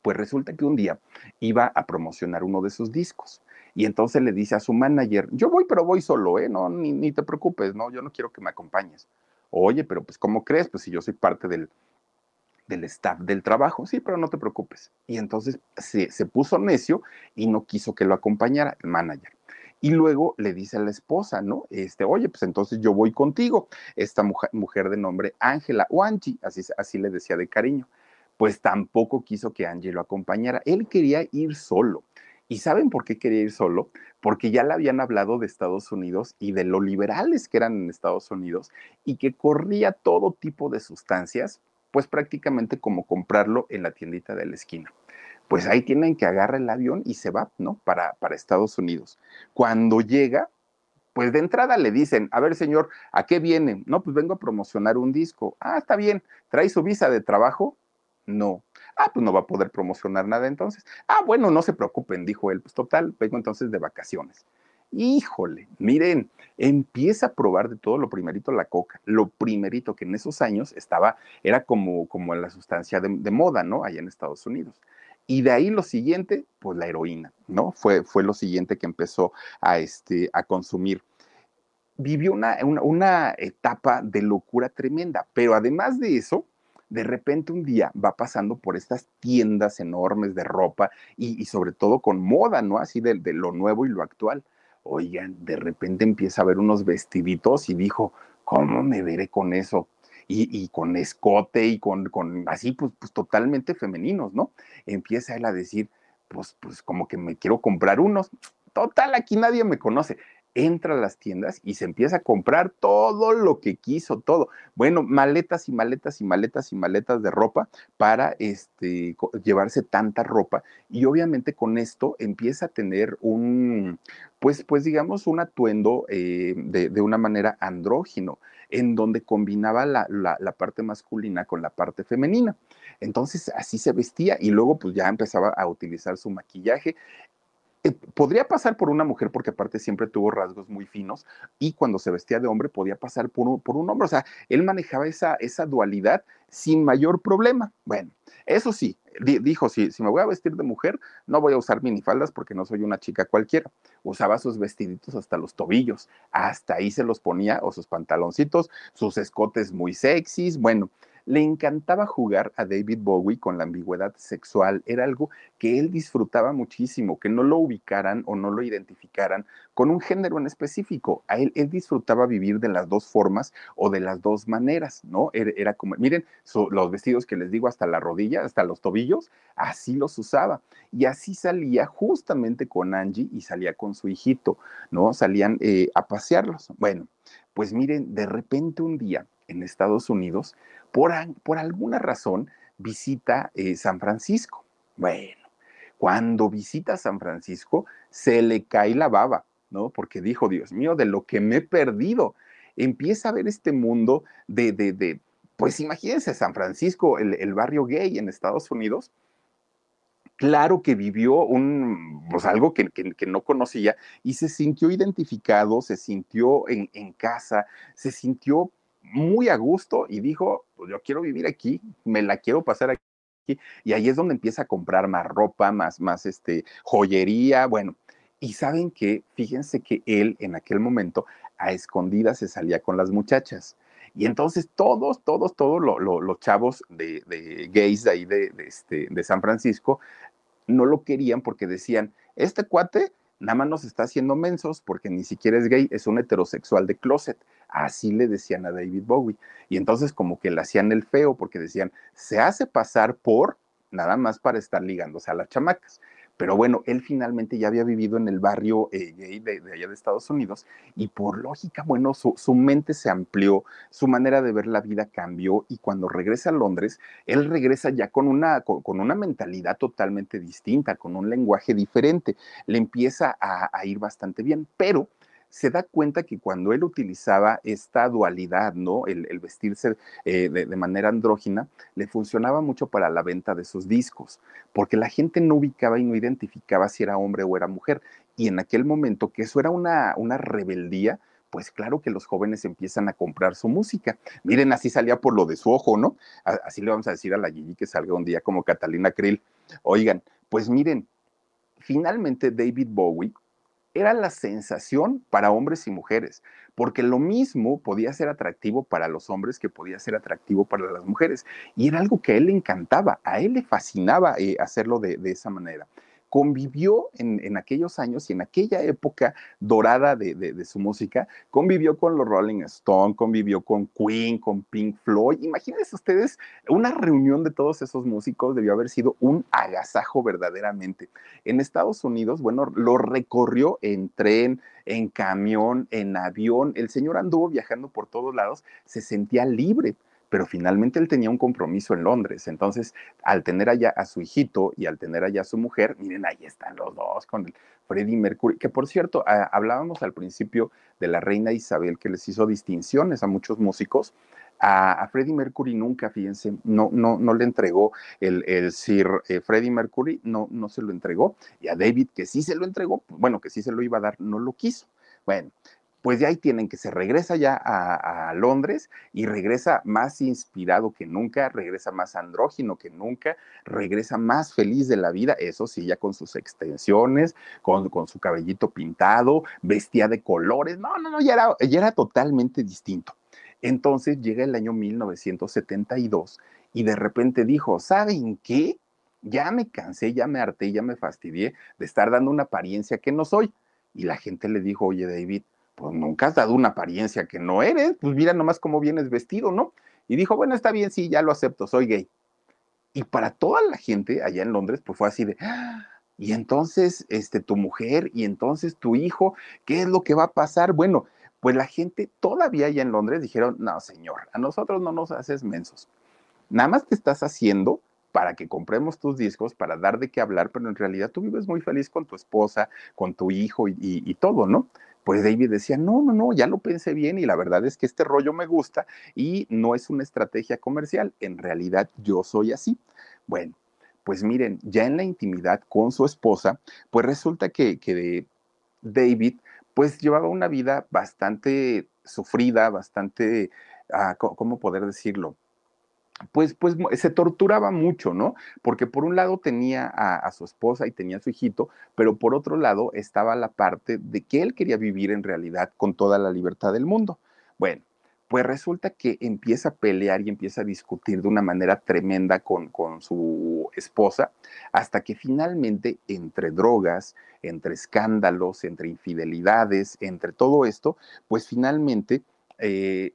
Pues resulta que un día iba a promocionar uno de sus discos y entonces le dice a su manager, yo voy, pero voy solo, ¿eh? No, ni, ni te preocupes, no, yo no quiero que me acompañes. Oye, pero pues ¿cómo crees? Pues si yo soy parte del, del staff del trabajo, sí, pero no te preocupes. Y entonces se, se puso necio y no quiso que lo acompañara el manager. Y luego le dice a la esposa, ¿no? Este, oye, pues entonces yo voy contigo. Esta mujer, mujer de nombre Ángela o Angie, así, así le decía de cariño. Pues tampoco quiso que Angie lo acompañara. Él quería ir solo. ¿Y saben por qué quería ir solo? Porque ya le habían hablado de Estados Unidos y de lo liberales que eran en Estados Unidos y que corría todo tipo de sustancias, pues prácticamente como comprarlo en la tiendita de la esquina. Pues ahí tienen que agarrar el avión y se va, ¿no? Para, para Estados Unidos. Cuando llega, pues de entrada le dicen, a ver señor, ¿a qué viene? No, pues vengo a promocionar un disco. Ah, está bien, ¿trae su visa de trabajo? No. Ah, pues no va a poder promocionar nada entonces. Ah, bueno, no se preocupen, dijo él. Pues total, vengo entonces de vacaciones. Híjole, miren, empieza a probar de todo lo primerito la coca, lo primerito que en esos años estaba, era como, como la sustancia de, moda, ¿no? Allá en Estados Unidos. Y de ahí lo siguiente, pues la heroína, ¿no? Fue, fue lo siguiente que empezó a, este, a consumir. Vivió una, una etapa de locura tremenda, pero además de eso, de repente un día va pasando por estas tiendas enormes de ropa y, y sobre todo con moda, ¿no? Así de, de, lo nuevo y lo actual. Oigan, de repente empieza a ver unos vestiditos y dijo, ¿cómo me veré con eso? Y, y con escote y con, con así, pues, pues totalmente femeninos, ¿no? Empieza él a decir, pues, pues como que me quiero comprar unos. Total, aquí nadie me conoce entra a las tiendas y se empieza a comprar todo lo que quiso, todo. Bueno, maletas y maletas y maletas y maletas de ropa para este, llevarse tanta ropa. Y obviamente con esto empieza a tener un, pues, pues digamos, un atuendo eh, de, de, una manera andrógino, en donde combinaba la, la, la parte masculina con la parte femenina. Entonces así se vestía y luego pues ya empezaba a utilizar su maquillaje podría pasar por una mujer porque aparte siempre tuvo rasgos muy finos y cuando se vestía de hombre podía pasar por un, por un hombre. O sea, él manejaba esa, esa dualidad sin mayor problema. Bueno, eso sí, di, dijo, si, si me voy a vestir de mujer, no voy a usar minifaldas porque no soy una chica cualquiera. Usaba sus vestiditos hasta los tobillos, hasta ahí se los ponía, o sus pantaloncitos, sus escotes muy sexys. Bueno, le encantaba jugar a David Bowie con la ambigüedad sexual. Era algo que él disfrutaba muchísimo, que no lo ubicaran o no lo identificaran con un género en específico. A él, él disfrutaba vivir de las dos formas o de las dos maneras, ¿no? Era, como, miren, los vestidos que les digo hasta la rodilla, hasta los tobillos, así los usaba. Y así salía justamente con Angie y salía con su hijito, ¿no? Salían eh, a pasearlos. Bueno, pues miren, de repente un día en Estados Unidos, por, por alguna razón visita eh, San Francisco. Bueno, cuando visita San Francisco, se le cae la baba, ¿no? Porque dijo, Dios mío, de lo que me he perdido. Empieza a ver este mundo de, de, de pues imagínense San Francisco, el, el, barrio gay en Estados Unidos. Claro que vivió un, pues algo que, que, que no conocía y se sintió identificado, se sintió en, en casa, se sintió muy a gusto y dijo, pues yo quiero vivir aquí, me la quiero pasar aquí. Y ahí es donde empieza a comprar más ropa, más, más este, joyería, bueno. Y saben que, fíjense que él en aquel momento a escondidas se salía con las muchachas. Y entonces todos, todos, todos lo, lo, los chavos de, de, gays de ahí de, de, este, de San Francisco no lo querían porque decían, este cuate nada más nos está haciendo mensos porque ni siquiera es gay, es un heterosexual de closet. Así le decían a David Bowie. Y entonces como que le hacían el feo porque decían, se hace pasar por nada más para estar ligándose a las chamacas. Pero bueno, él finalmente ya había vivido en el barrio eh, gay de, allá de Estados Unidos y por lógica, bueno, su, su, mente se amplió, su manera de ver la vida cambió y cuando regresa a Londres, él regresa ya con una, con, una mentalidad totalmente distinta, con un lenguaje diferente. Le empieza a ir bastante bien, pero se da cuenta que cuando él utilizaba esta dualidad, ¿no? El, vestirse eh, de, de, manera andrógina, le funcionaba mucho para la venta de sus discos, porque la gente no ubicaba y no identificaba si era hombre o era mujer. Y en aquel momento, que eso era una, una rebeldía, pues claro que los jóvenes empiezan a comprar su música. Miren, así salía por lo de su ojo, ¿no? Así le vamos a decir a la Gigi que salga un día como Catalina Krill. Oigan, pues miren, finalmente David Bowie era la sensación para hombres y mujeres, porque lo mismo podía ser atractivo para los hombres que podía ser atractivo para las mujeres. Y era algo que a él le encantaba, a él le fascinaba eh, hacerlo de, de esa manera convivió en, en, aquellos años y en aquella época dorada de, de, su música, convivió con los Rolling Stones, convivió con Queen, con Pink Floyd. Imagínense ustedes, una reunión de todos esos músicos debió haber sido un agasajo verdaderamente. En Estados Unidos, bueno, lo recorrió en tren, en camión, en avión. El señor anduvo viajando por todos lados, se sentía libre pero finalmente él tenía un compromiso en Londres. Entonces, al tener allá a su hijito y al tener allá a su mujer, miren, ahí están los dos con el Freddie Mercury, que por cierto, hablábamos al principio de la reina Isabel que les hizo distinciones a muchos músicos. A, Freddie Mercury nunca, fíjense, no, no, no le entregó el, el Sir eh, Freddie Mercury, no, no se lo entregó. Y a David, que sí se lo entregó, bueno, que sí se lo iba a dar, no lo quiso. Bueno, pues de ahí tienen que se regresa ya a, Londres y regresa más inspirado que nunca, regresa más andrógino que nunca, regresa más feliz de la vida, eso sí, ya con sus extensiones, con, con su cabellito pintado, vestía de colores, no, no, no, ya era, ya era totalmente distinto. Entonces llega el año 1972 y de repente dijo, ¿saben qué? Ya me cansé, ya me harté, ya me fastidié de estar dando una apariencia que no soy. Y la gente le dijo, oye David, pues nunca has dado una apariencia que no eres, pues mira nomás cómo vienes vestido, ¿no? Y dijo, bueno, está bien, sí, ya lo acepto, soy gay. Y para toda la gente allá en Londres, pues fue así de, ¡Ah! y entonces, este, tu mujer, y entonces tu hijo, ¿qué es lo que va a pasar? Bueno, pues la gente todavía allá en Londres dijeron, no, señor, a nosotros no nos haces mensos. Nada más te estás haciendo para que compremos tus discos, para dar de qué hablar, pero en realidad tú vives muy feliz con tu esposa, con tu hijo y todo, ¿no? Pues David decía, no, no, no, ya lo pensé bien y la verdad es que este rollo me gusta y no es una estrategia comercial, en realidad yo soy así. Bueno, pues miren, ya en la intimidad con su esposa, pues resulta que, que David pues llevaba una vida bastante sufrida, bastante, ah, ¿cómo poder decirlo? Pues, pues se torturaba mucho, ¿no? Porque por un lado tenía a, su esposa y tenía a su hijito, pero por otro lado estaba la parte de que él quería vivir en realidad con toda la libertad del mundo. Bueno, pues resulta que empieza a pelear y empieza a discutir de una manera tremenda con, con su esposa, hasta que finalmente entre drogas, entre escándalos, entre infidelidades, entre todo esto, pues finalmente eh,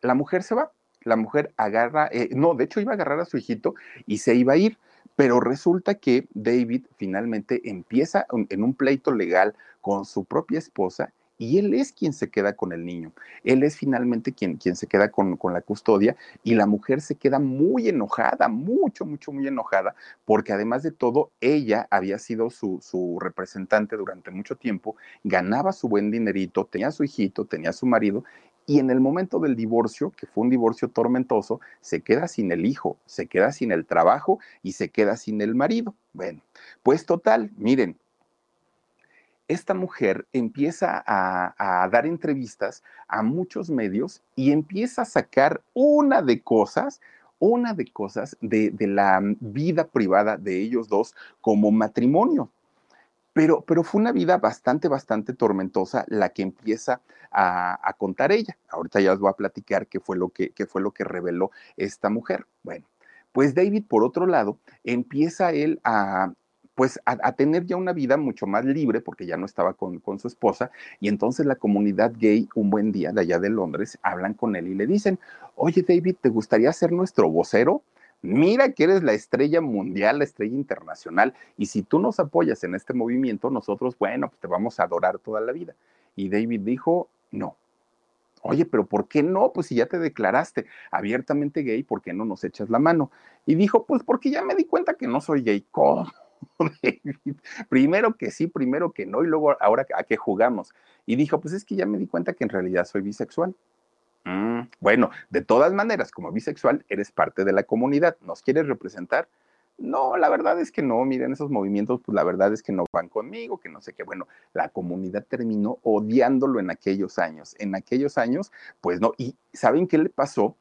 la mujer se va la mujer agarra, eh, no, de hecho iba a agarrar a su hijito y se iba a ir, pero resulta que David finalmente empieza en un pleito legal con su propia esposa y él es quien se queda con el niño. Él es finalmente quien, quien se queda con, con, la custodia y la mujer se queda muy enojada, mucho, mucho, muy enojada, porque además de todo, ella había sido su, su representante durante mucho tiempo, ganaba su buen dinerito, tenía su hijito, tenía su marido y en el momento del divorcio, que fue un divorcio tormentoso, se queda sin el hijo, se queda sin el trabajo y se queda sin el marido. Bueno, pues total, miren, esta mujer empieza a, dar entrevistas a muchos medios y empieza a sacar una de cosas, una de cosas de, la vida privada de ellos dos como matrimonio. Pero, pero, fue una vida bastante, bastante tormentosa la que empieza a, contar ella. Ahorita ya os voy a platicar qué fue lo que, qué fue lo que reveló esta mujer. Bueno, pues David, por otro lado, empieza él a, pues a, tener ya una vida mucho más libre porque ya no estaba con, con, su esposa y entonces la comunidad gay un buen día de allá de Londres hablan con él y le dicen, oye David, ¿te gustaría ser nuestro vocero? Mira que eres la estrella mundial, la estrella internacional y si tú nos apoyas en este movimiento, nosotros, bueno, pues te vamos a adorar toda la vida. Y David dijo, no. Oye, pero ¿por qué no? Pues si ya te declaraste abiertamente gay, ¿por qué no nos echas la mano? Y dijo, pues porque ya me di cuenta que no soy gay. ¿Cómo? primero que sí, primero que no, y luego ahora a qué jugamos. Y dijo, pues es que ya me di cuenta que en realidad soy bisexual. Mm, bueno, de todas maneras, como bisexual, eres parte de la comunidad. ¿Nos quieres representar? No, la verdad es que no, miren, esos movimientos, pues la verdad es que no van conmigo, que no sé qué. Bueno, la comunidad terminó odiándolo en aquellos años. En aquellos años, pues no. ¿Y saben qué le pasó?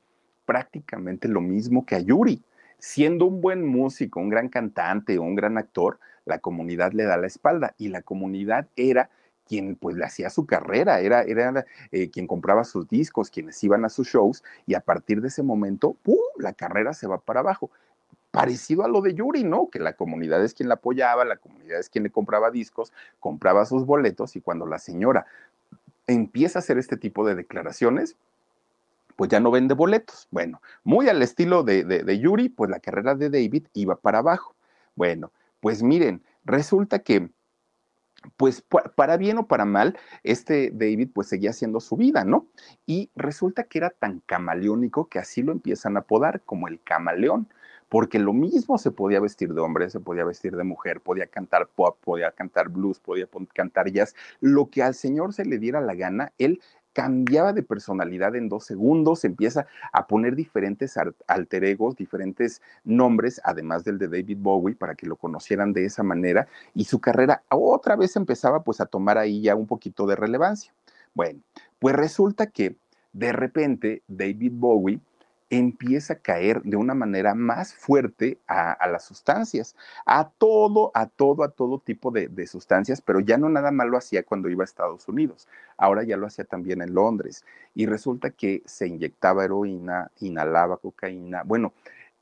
Prácticamente lo mismo que a Yuri. Siendo un buen músico, un gran cantante un gran actor, la comunidad le da la espalda y la comunidad era quien pues le hacía su carrera, era, era eh, quien compraba sus discos, quienes iban a sus shows y a partir de ese momento, ¡pum!, la carrera se va para abajo parecido a lo de Yuri, ¿no? Que la comunidad es quien la apoyaba, la comunidad es quien le compraba discos, compraba sus boletos y cuando la señora empieza a hacer este tipo de declaraciones, pues ya no vende boletos. Bueno, muy al estilo de, de, Yuri, pues la carrera de David iba para abajo. Bueno, pues miren, resulta que pues para bien o para mal, este David pues seguía haciendo su vida, ¿no? Y resulta que era tan camaleónico que así lo empiezan a apodar como el camaleón porque lo mismo se podía vestir de hombre, se podía vestir de mujer, podía cantar pop, podía cantar blues, podía cantar jazz, lo que al Señor se le diera la gana, él cambiaba de personalidad en dos segundos, empieza a poner diferentes alter egos, diferentes nombres, además del de David Bowie, para que lo conocieran de esa manera, y su carrera otra vez empezaba pues a tomar ahí ya un poquito de relevancia. Bueno, pues resulta que de repente David Bowie empieza a caer de una manera más fuerte a, las sustancias, a todo, a todo, a todo tipo de, sustancias, pero ya no nada más lo hacía cuando iba a Estados Unidos, ahora ya lo hacía también en Londres. Y resulta que se inyectaba heroína, inhalaba cocaína, bueno,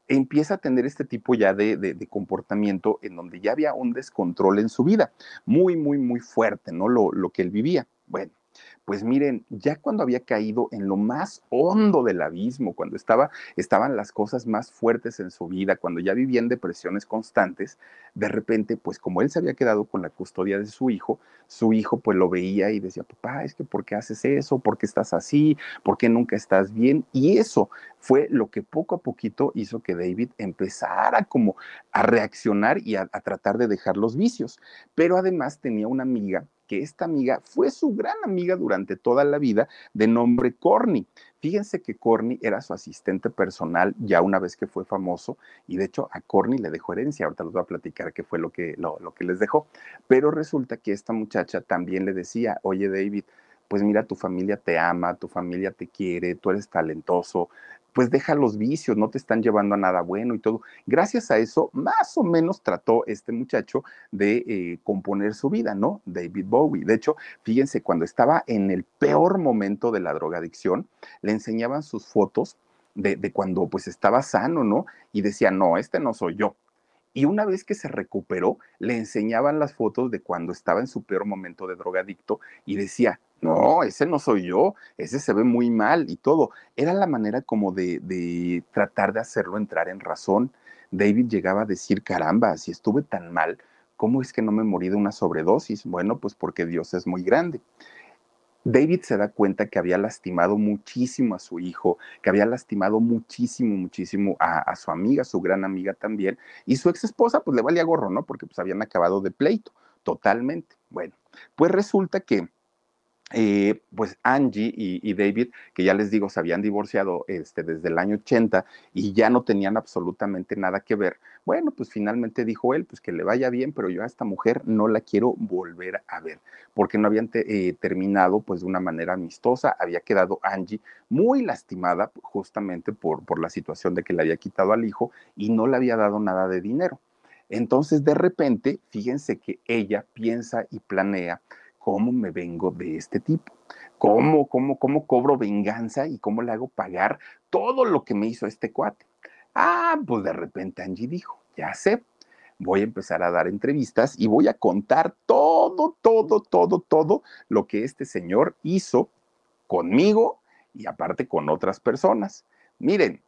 empieza a tener este tipo ya de, comportamiento en donde ya había un descontrol en su vida, muy, muy, muy fuerte, ¿no? Lo que él vivía. Bueno, pues miren, ya cuando había caído en lo más hondo del abismo, cuando estaba, estaban las cosas más fuertes en su vida, cuando ya vivía en depresiones constantes, de repente, pues como él se había quedado con la custodia de su hijo, su hijo pues lo veía y decía, papá, es que ¿por qué haces eso? ¿Por qué estás así? ¿Por qué nunca estás bien? Y eso fue lo que poco a poquito hizo que David empezara como a reaccionar y a, a tratar de dejar los vicios. Pero además tenía una amiga que esta amiga fue su gran amiga durante toda la vida, de nombre Corny. Fíjense que Corny era su asistente personal ya una vez que fue famoso y de hecho a Corny le dejó herencia, ahorita les voy a platicar qué fue lo que, lo, lo que les dejó, pero resulta que esta muchacha también le decía, oye David, pues mira, tu familia te ama, tu familia te quiere, tú eres talentoso, pues deja los vicios, no te están llevando a nada bueno y todo. Gracias a eso, más o menos trató este muchacho de eh, componer su vida, ¿no? David Bowie. De hecho, fíjense, cuando estaba en el peor momento de la drogadicción, le enseñaban sus fotos de, cuando pues estaba sano, ¿no? Y decía, no, este no soy yo. Y una vez que se recuperó, le enseñaban las fotos de cuando estaba en su peor momento de drogadicto y decía, no, ese no soy yo, ese se ve muy mal y todo. Era la manera como de, tratar de hacerlo entrar en razón. David llegaba a decir, caramba, si estuve tan mal, ¿cómo es que no me morí de una sobredosis? Bueno, pues porque Dios es muy grande. David se da cuenta que había lastimado muchísimo a su hijo, que había lastimado muchísimo, muchísimo a, a su amiga, su gran amiga también, y su ex esposa pues le valía gorro, ¿no? Porque pues habían acabado de pleito, totalmente. Bueno, pues resulta que eh, pues Angie y, David, que ya les digo, se habían divorciado este, desde el año 80 y ya no tenían absolutamente nada que ver. Bueno, pues finalmente dijo él, pues que le vaya bien, pero yo a esta mujer no la quiero volver a ver, porque no habían eh, terminado pues de una manera amistosa, había quedado Angie muy lastimada justamente por, por la situación de que le había quitado al hijo y no le había dado nada de dinero. Entonces, de repente, fíjense que ella piensa y planea ¿cómo me vengo de este tipo? ¿Cómo, cómo, cómo cobro venganza y cómo le hago pagar todo lo que me hizo este cuate? Ah, pues de repente Angie dijo, ya sé, voy a empezar a dar entrevistas y voy a contar todo, todo, todo, todo lo que este señor hizo conmigo y aparte con otras personas. Miren,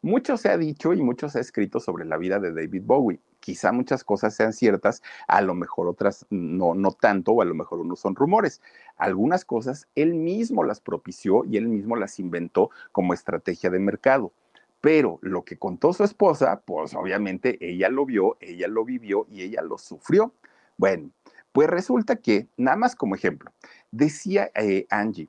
mucho se ha dicho y mucho se ha escrito sobre la vida de David Bowie quizá muchas cosas sean ciertas, a lo mejor otras no, no tanto, o a lo mejor unos son rumores. Algunas cosas él mismo las propició y él mismo las inventó como estrategia de mercado. Pero lo que contó su esposa, pues obviamente ella lo vio, ella lo vivió y ella lo sufrió. Bueno, pues resulta que, nada más como ejemplo, decía eh, Angie,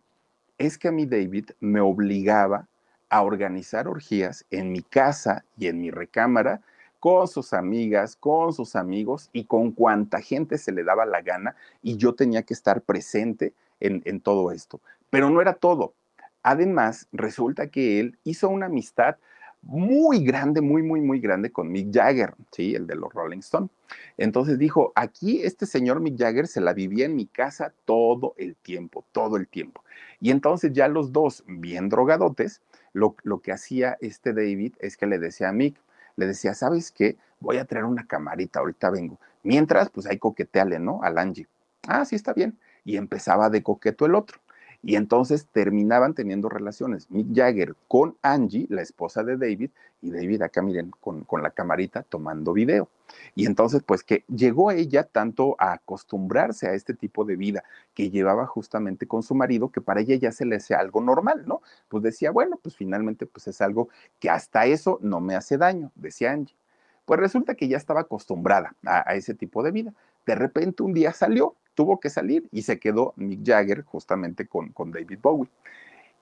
es que a mí David me obligaba a organizar orgías en mi casa y en mi recámara con sus amigas, con sus amigos y con cuanta gente se le daba la gana y yo tenía que estar presente en, todo esto. Pero no era todo. Además, resulta que él hizo una amistad muy grande, muy, muy, muy grande con Mick Jagger, ¿sí? El de los Rolling Stones. Entonces dijo, aquí este señor Mick Jagger se la vivía en mi casa todo el tiempo, todo el tiempo. Y entonces ya los dos, bien drogadotes, lo que hacía este David es que le decía a Mick, le decía, ¿sabes qué? Voy a traer una camarita, ahorita vengo. Mientras, pues ahí coqueteale, ¿no? Al Angie. Ah, sí, está bien. Y empezaba de coqueto el otro. Y entonces terminaban teniendo relaciones. Mick Jagger con Angie, la esposa de David, y David acá, miren, con, con la camarita tomando video. Y entonces, pues que llegó ella tanto a acostumbrarse a este tipo de vida que llevaba justamente con su marido, que para ella ya se le hacía algo normal, ¿no? Pues decía, bueno, pues finalmente, pues es algo que hasta eso no me hace daño, decía Angie. Pues resulta que ya estaba acostumbrada a, a ese tipo de vida. De repente un día salió tuvo que salir y se quedó Mick Jagger justamente con, David Bowie.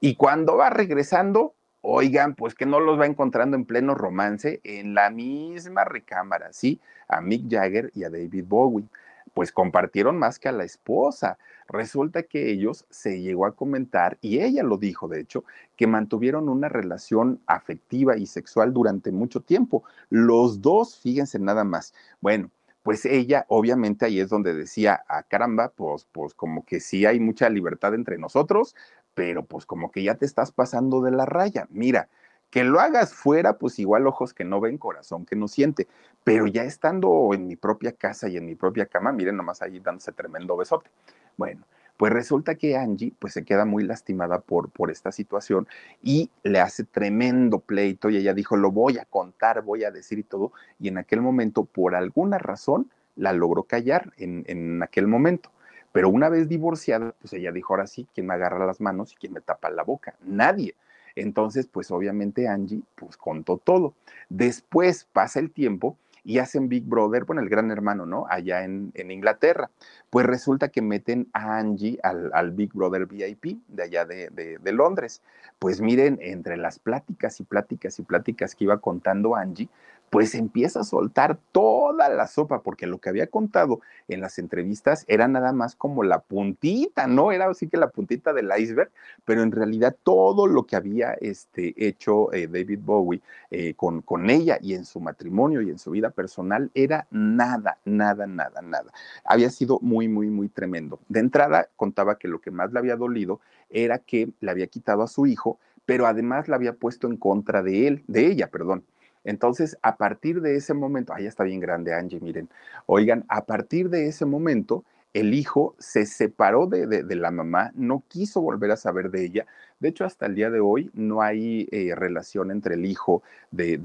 Y cuando va regresando, oigan, pues que no los va encontrando en pleno romance en la misma recámara, ¿sí? A Mick Jagger y a David Bowie. Pues compartieron más que a la esposa. Resulta que ellos se llegó a comentar, y ella lo dijo, de hecho, que mantuvieron una relación afectiva y sexual durante mucho tiempo. Los dos, fíjense nada más. Bueno, pues ella obviamente ahí es donde decía, ah, caramba, pues, pues como que sí hay mucha libertad entre nosotros, pero pues como que ya te estás pasando de la raya. Mira, que lo hagas fuera, pues igual ojos que no ven, corazón que no siente, pero ya estando en mi propia casa y en mi propia cama, miren nomás ahí dándose tremendo besote. Bueno, pues resulta que Angie pues se queda muy lastimada por, por esta situación y le hace tremendo pleito y ella dijo, lo voy a contar, voy a decir y todo. Y en aquel momento, por alguna razón, la logró callar en, en aquel momento. Pero una vez divorciada, pues ella dijo, ahora sí, ¿quién me agarra las manos y quién me tapa la boca? Nadie. Entonces, pues obviamente Angie, pues contó todo. Después pasa el tiempo y hacen Big Brother, bueno, el gran hermano, ¿no? Allá en, Inglaterra. Pues resulta que meten a Angie al, Big Brother VIP de allá de, de, Londres. Pues miren, entre las pláticas y pláticas y pláticas que iba contando Angie, pues empieza a soltar toda la sopa, porque lo que había contado en las entrevistas era nada más como la puntita, ¿no? Era así que la puntita del iceberg, pero en realidad todo lo que había este, hecho eh, David Bowie eh, con, con ella y en su matrimonio y en su vida personal era nada, nada, nada, nada. Había sido muy, muy, muy tremendo. De entrada contaba que lo que más le había dolido era que le había quitado a su hijo, pero además la había puesto en contra de él, de ella, perdón. Entonces, a partir de ese momento, ahí está bien grande Angie, miren, oigan, a partir de ese momento, el hijo se separó de, de, la mamá, no quiso volver a saber de ella, de hecho, hasta el día de hoy no hay eh, relación entre el hijo de,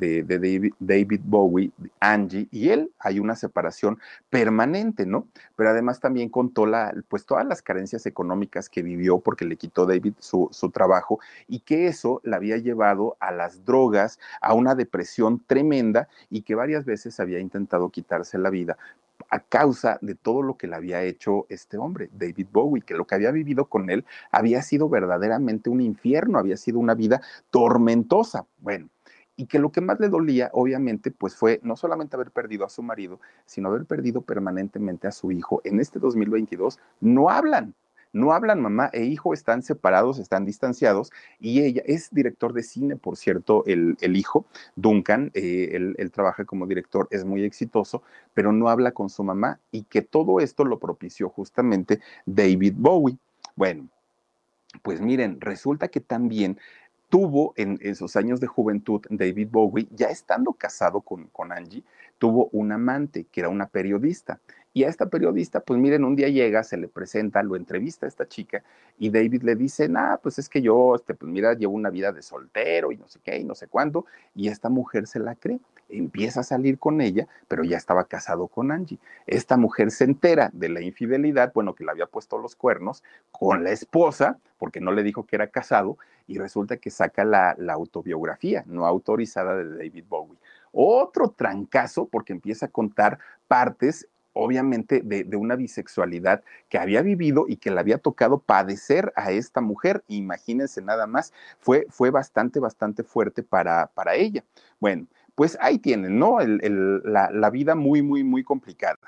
David, Bowie, Angie, y él. Hay una separación permanente, ¿no? Pero además también contó la, pues, todas las carencias económicas que vivió porque le quitó David su, su trabajo y que eso la había llevado a las drogas, a una depresión tremenda y que varias veces había intentado quitarse la vida a causa de todo lo que le había hecho este hombre, David Bowie, que lo que había vivido con él había sido verdaderamente un infierno, había sido una vida tormentosa. Bueno, y que lo que más le dolía, obviamente, pues fue no solamente haber perdido a su marido, sino haber perdido permanentemente a su hijo. En este 2022 no hablan, no hablan mamá e hijo, están separados, están distanciados y ella es director de cine, por cierto, el, hijo, Duncan, eh, él, trabaja como director, es muy exitoso, pero no habla con su mamá y que todo esto lo propició justamente David Bowie. Bueno, pues miren, resulta que también tuvo en esos años de juventud David Bowie, ya estando casado con, con Angie, tuvo un amante que era una periodista. Y a esta periodista, pues miren, un día llega, se le presenta, lo entrevista a esta chica y David le dice, nah, pues es que yo, este, pues mira, llevo una vida de soltero y no sé qué y no sé cuándo. Y esta mujer se la cree, empieza a salir con ella, pero ya estaba casado con Angie. Esta mujer se entera de la infidelidad, bueno, que le había puesto los cuernos con la esposa, porque no le dijo que era casado, y resulta que saca la, la autobiografía no autorizada de David Bowie. Otro trancazo porque empieza a contar partes obviamente de, una bisexualidad que había vivido y que le había tocado padecer a esta mujer. Imagínense nada más, fue, fue bastante, bastante fuerte para, para ella. Bueno, pues ahí tienen, ¿no? la, vida muy, muy, muy complicada.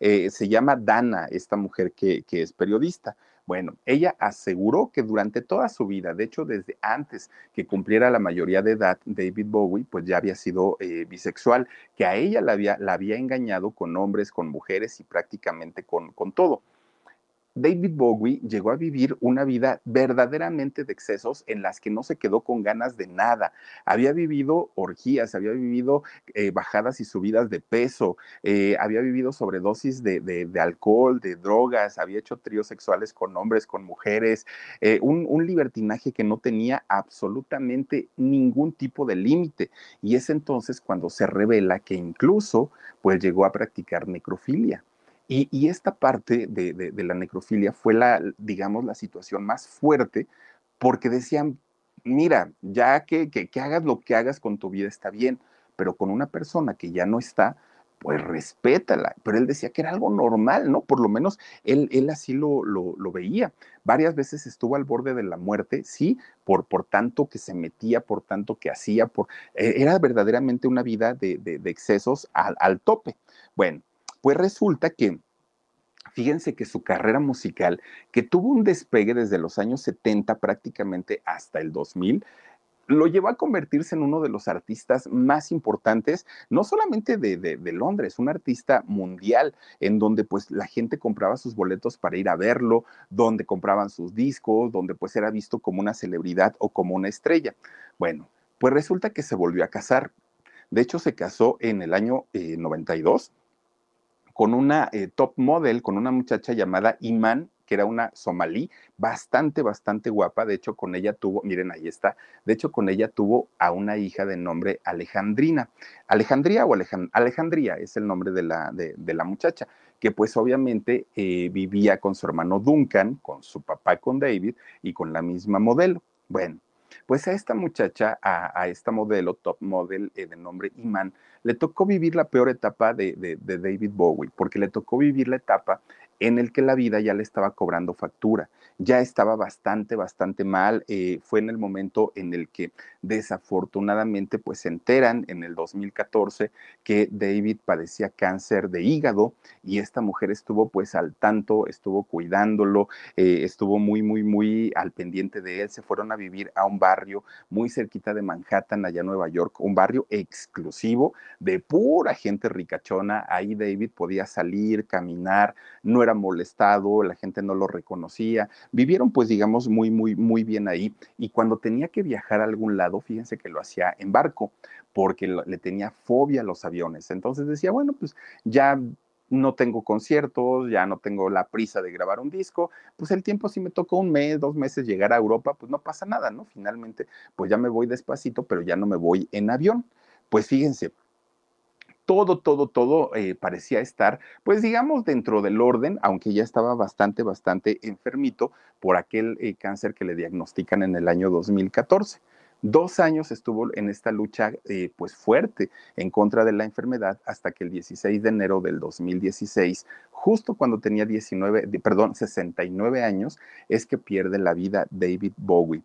Eh, se llama Dana, esta mujer que, que es periodista. Bueno, ella aseguró que durante toda su vida, de hecho desde antes que cumpliera la mayoría de edad, David Bowie pues ya había sido eh, bisexual, que a ella la había, la había engañado con hombres, con mujeres y prácticamente con, con todo. David Bowie llegó a vivir una vida verdaderamente de excesos en las que no se quedó con ganas de nada. Había vivido orgías, había vivido eh, bajadas y subidas de peso, eh, había vivido sobredosis de, de, alcohol, de drogas, había hecho tríos sexuales con hombres, con mujeres, eh, un, un libertinaje que no tenía absolutamente ningún tipo de límite. Y es entonces cuando se revela que incluso pues llegó a practicar necrofilia. Y, esta parte de, la necrofilia fue la, digamos, la situación más fuerte porque decían, mira, ya que, hagas lo que hagas con tu vida está bien, pero con una persona que ya no está, pues respétala. Pero él decía que era algo normal, ¿no? Por lo menos él, así lo, veía. Varias veces estuvo al borde de la muerte, sí, por, tanto que se metía, por tanto que hacía, por, eh, era verdaderamente una vida de, de, excesos al, al tope. Bueno, pues resulta que fíjense que su carrera musical, que tuvo un despegue desde los años 70 prácticamente hasta el 2000, lo llevó a convertirse en uno de los artistas más importantes, no solamente de, Londres, un artista mundial, en donde pues la gente compraba sus boletos para ir a verlo, donde compraban sus discos, donde pues era visto como una celebridad o como una estrella. Bueno, pues resulta que se volvió a casar. De hecho, se casó en el año 92 eh, con una eh, top model, con una muchacha llamada Iman que era una somalí bastante, bastante guapa. De hecho, con ella tuvo, miren, ahí está, de hecho, con ella tuvo a una hija de nombre Alejandrina. Alejandría o Alejandría es el nombre de la, de, la muchacha, que pues obviamente eh, vivía con su hermano Duncan, con su papá, con David y con la misma modelo. Bueno, pues a esta muchacha, a, esta modelo, top model eh, de nombre Iman, le tocó vivir la peor etapa de, de, David Bowie, porque le tocó vivir la etapa en el que la vida ya le estaba cobrando factura, ya estaba bastante, bastante mal. Eh, fue en el momento en el que desafortunadamente pues se enteran en el 2014 que David padecía cáncer de hígado y esta mujer estuvo pues al tanto, estuvo cuidándolo, eh, estuvo muy, muy, muy al pendiente de él. Se fueron a vivir a un barrio muy cerquita de Manhattan, allá en Nueva York, un barrio exclusivo de pura gente ricachona. Ahí David podía salir, caminar, no era molestado, la gente no lo reconocía, vivieron pues digamos muy, muy, muy bien ahí y cuando tenía que viajar a algún lado, fíjense que lo hacía en barco porque le tenía fobia a los aviones, entonces decía, bueno, pues ya no tengo conciertos, ya no tengo la prisa de grabar un disco, pues el tiempo si me tocó un mes, dos meses llegar a Europa, pues no pasa nada, ¿no? Finalmente, pues ya me voy despacito, pero ya no me voy en avión. Pues fíjense, todo, todo, todo eh, parecía estar, pues digamos, dentro del orden, aunque ya estaba bastante, bastante enfermito por aquel eh, cáncer que le diagnostican en el año 2014. Dos años estuvo en esta lucha eh, pues fuerte en contra de la enfermedad hasta que el 16 de enero del 2016, justo cuando tenía 19, perdón, 69 años, es que pierde la vida David Bowie.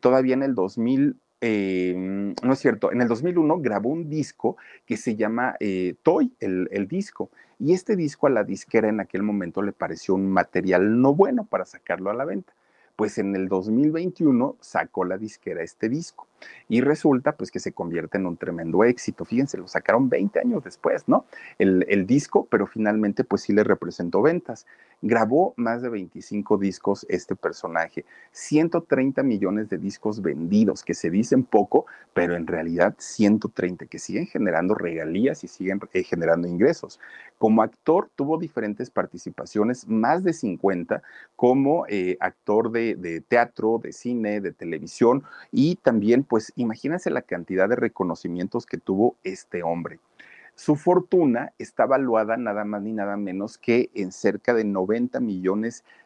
todavía en el 2000 Em, no es cierto, en el 2001 grabó un disco que se llama eh, Toy, el, el, disco, y este disco a la disquera en aquel momento le pareció un material no bueno para sacarlo a la venta pues en el 2021 sacó la disquera este disco y resulta pues que se convierte en un tremendo éxito. Fíjense, lo sacaron 20 años después, ¿no? El, el, disco, pero finalmente pues sí le representó ventas. Grabó más de 25 discos este personaje, 130 millones de discos vendidos, que se dicen poco, pero en realidad 130, que siguen generando regalías y siguen eh, generando ingresos. Como actor tuvo diferentes participaciones, más de 50, como eh, actor de, de, teatro, de cine, de televisión y también, pues imagínense la cantidad de reconocimientos que tuvo este hombre. Su fortuna está valuada nada más ni nada menos que en cerca de 90 millones de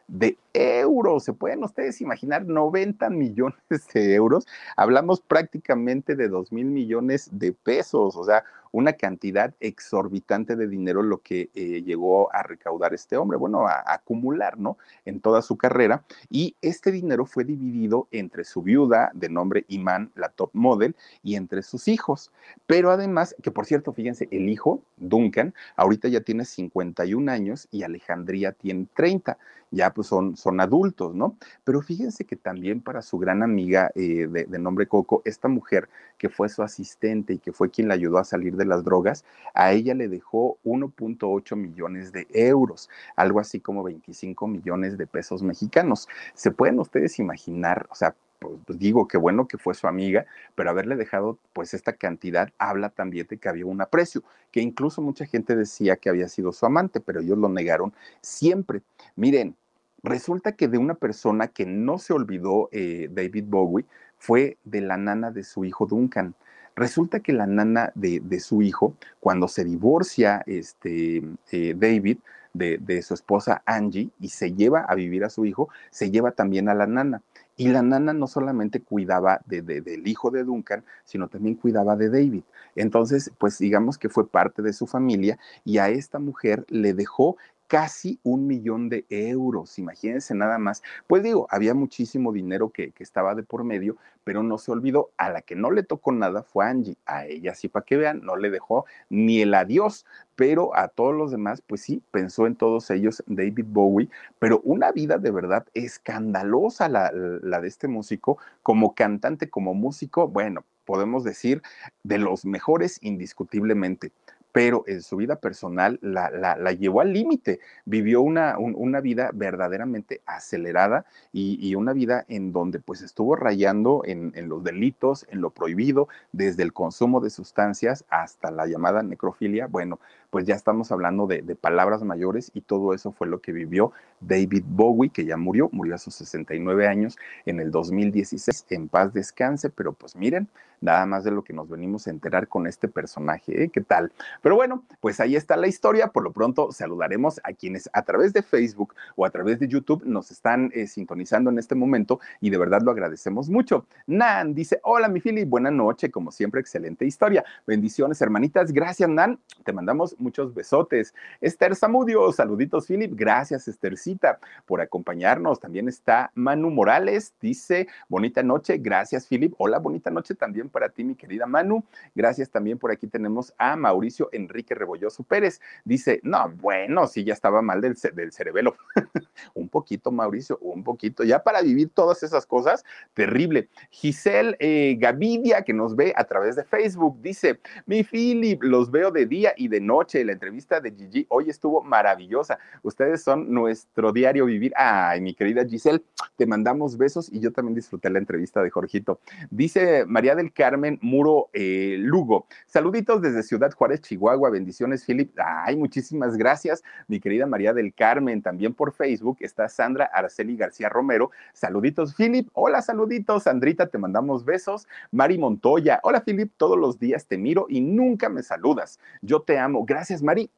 euros. ¿Se pueden ustedes imaginar 90 millones de euros? Hablamos prácticamente de 2 mil millones de pesos, o sea, una cantidad exorbitante de dinero lo que eh, llegó a recaudar este hombre, bueno, a, a, acumular, ¿no? En toda su carrera. Y este dinero fue dividido entre su viuda, de nombre Iman, la top model, y entre sus hijos. Pero además, que por cierto, fíjense, el hijo, Duncan, ahorita ya tiene 51 años y Alejandría tiene 30 ya pues son, son adultos, ¿no? Pero fíjense que también para su gran amiga eh, de, nombre Coco, esta mujer que fue su asistente y que fue quien la ayudó a salir de las drogas, a ella le dejó 1.8 millones de euros, algo así como 25 millones de pesos mexicanos. ¿Se pueden ustedes imaginar, o sea, pues, pues digo que bueno que fue su amiga, pero haberle dejado pues esta cantidad habla también de que había un aprecio, que incluso mucha gente decía que había sido su amante, pero ellos lo negaron siempre. Miren, Resulta que de una persona que no se olvidó eh, David Bowie fue de la nana de su hijo Duncan. Resulta que la nana de, su hijo, cuando se divorcia este, eh, David, de, su esposa Angie y se lleva a vivir a su hijo, se lleva también a la nana. Y la nana no solamente cuidaba de, del hijo de Duncan, sino también cuidaba de David. Entonces, pues digamos que fue parte de su familia y a esta mujer le dejó casi un millón de euros, imagínense nada más. Pues digo, había muchísimo dinero que, que, estaba de por medio, pero no se olvidó, a la que no le tocó nada fue Angie, a ella sí, para que vean, no le dejó ni el adiós, pero a todos los demás, pues sí, pensó en todos ellos David Bowie, pero una vida de verdad escandalosa la, la de este músico, como cantante, como músico, bueno, podemos decir, de los mejores indiscutiblemente pero en su vida personal la, la, llevó al límite, vivió una, una, vida verdaderamente acelerada y, una vida en donde pues estuvo rayando en, en, los delitos, en lo prohibido, desde el consumo de sustancias hasta la llamada necrofilia. Bueno, pues ya estamos hablando de, de palabras mayores y todo eso fue lo que vivió David Bowie, que ya murió, murió a sus 69 años en el 2016, en paz descanse, pero pues miren, nada más de lo que nos venimos a enterar con este personaje, ¿eh? ¿qué tal? Pero bueno, pues ahí está la historia, por lo pronto saludaremos a quienes a través de Facebook o a través de YouTube nos están eh, sintonizando en este momento y de verdad lo agradecemos mucho. Nan dice, hola mi Philly, buena noche, como siempre, excelente historia. Bendiciones, hermanitas, gracias Nan, te mandamos muchos besotes. Esther Zamudio, saluditos Philip, gracias Esthercita por acompañarnos. También está Manu Morales, dice, bonita noche, gracias Philip. Hola, bonita noche también para ti, mi querida Manu. Gracias también por aquí tenemos a Mauricio Enrique Rebolloso Pérez. Dice, no, bueno, sí, ya estaba mal del, cerebelo. un poquito, Mauricio, un poquito. Ya para vivir todas esas cosas, terrible. Giselle eh, Gavidia, que nos ve a través de Facebook, dice, mi Philip, los veo de día y de noche. La entrevista de Gigi hoy estuvo maravillosa. Ustedes son nuestro diario vivir. Ay, mi querida Giselle, te mandamos besos y yo también disfruté la entrevista de Jorgito. Dice María del Carmen Muro eh, Lugo. Saluditos desde Ciudad Juárez, Chihuahua. Bendiciones, Philip. Ay, muchísimas gracias, mi querida María del Carmen. También por Facebook está Sandra Araceli García Romero. Saluditos, Philip. Hola, saluditos. Sandrita, te mandamos besos. Mari Montoya. Hola, Philip. Todos los días te miro y nunca me saludas. Yo te amo. Gracias, Mari.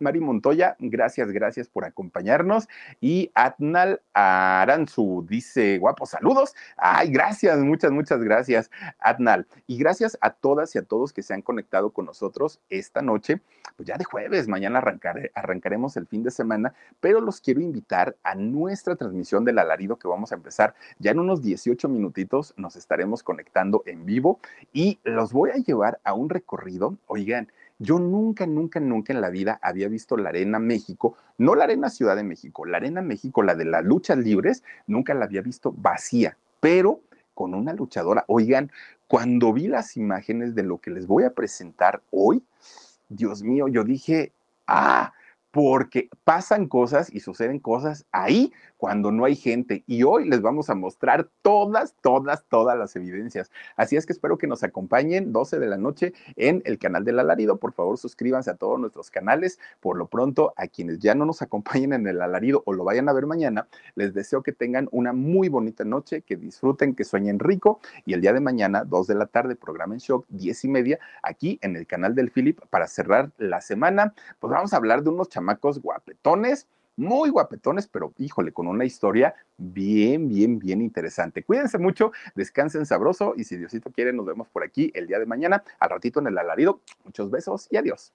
Mari Montoya, gracias, gracias por acompañarnos. Y Atnal Aranzu dice, guapo, saludos. Ay, gracias, muchas, muchas gracias, Atnal. Y gracias a todas y a todos que se han conectado con nosotros esta noche, pues ya de jueves, mañana arrancaremos el fin de semana, pero los quiero invitar a nuestra transmisión del alarido que vamos a empezar ya en unos 18 minutitos, nos estaremos conectando en vivo y los voy a llevar a un recorrido, oigan, yo nunca, nunca, nunca en la vida había visto la Arena México, no la Arena Ciudad de México, la Arena México, la de las luchas libres, nunca la había visto vacía, pero con una luchadora. Oigan, cuando vi las imágenes de lo que les voy a presentar hoy, Dios mío, yo dije, ah, porque pasan cosas y suceden cosas ahí cuando no hay gente. Y hoy les vamos a mostrar todas, todas, todas las evidencias. Así es que espero que nos acompañen 12 de la noche en el canal del alarido. Por favor, suscríbanse a todos nuestros canales. Por lo pronto, a quienes ya no nos acompañen en el alarido o lo vayan a ver mañana, les deseo que tengan una muy bonita noche, que disfruten, que sueñen rico. Y el día de mañana, 2 de la tarde, programa en shock, 10 y media, aquí en el canal del Philip para cerrar la semana. Pues vamos a hablar de unos chamacos guapetones muy guapetones, pero híjole, con una historia bien, bien, bien interesante. Cuídense mucho, descansen sabroso y si Diosito quiere, nos vemos por aquí el día de mañana, al ratito en el alarido. Muchos besos y adiós.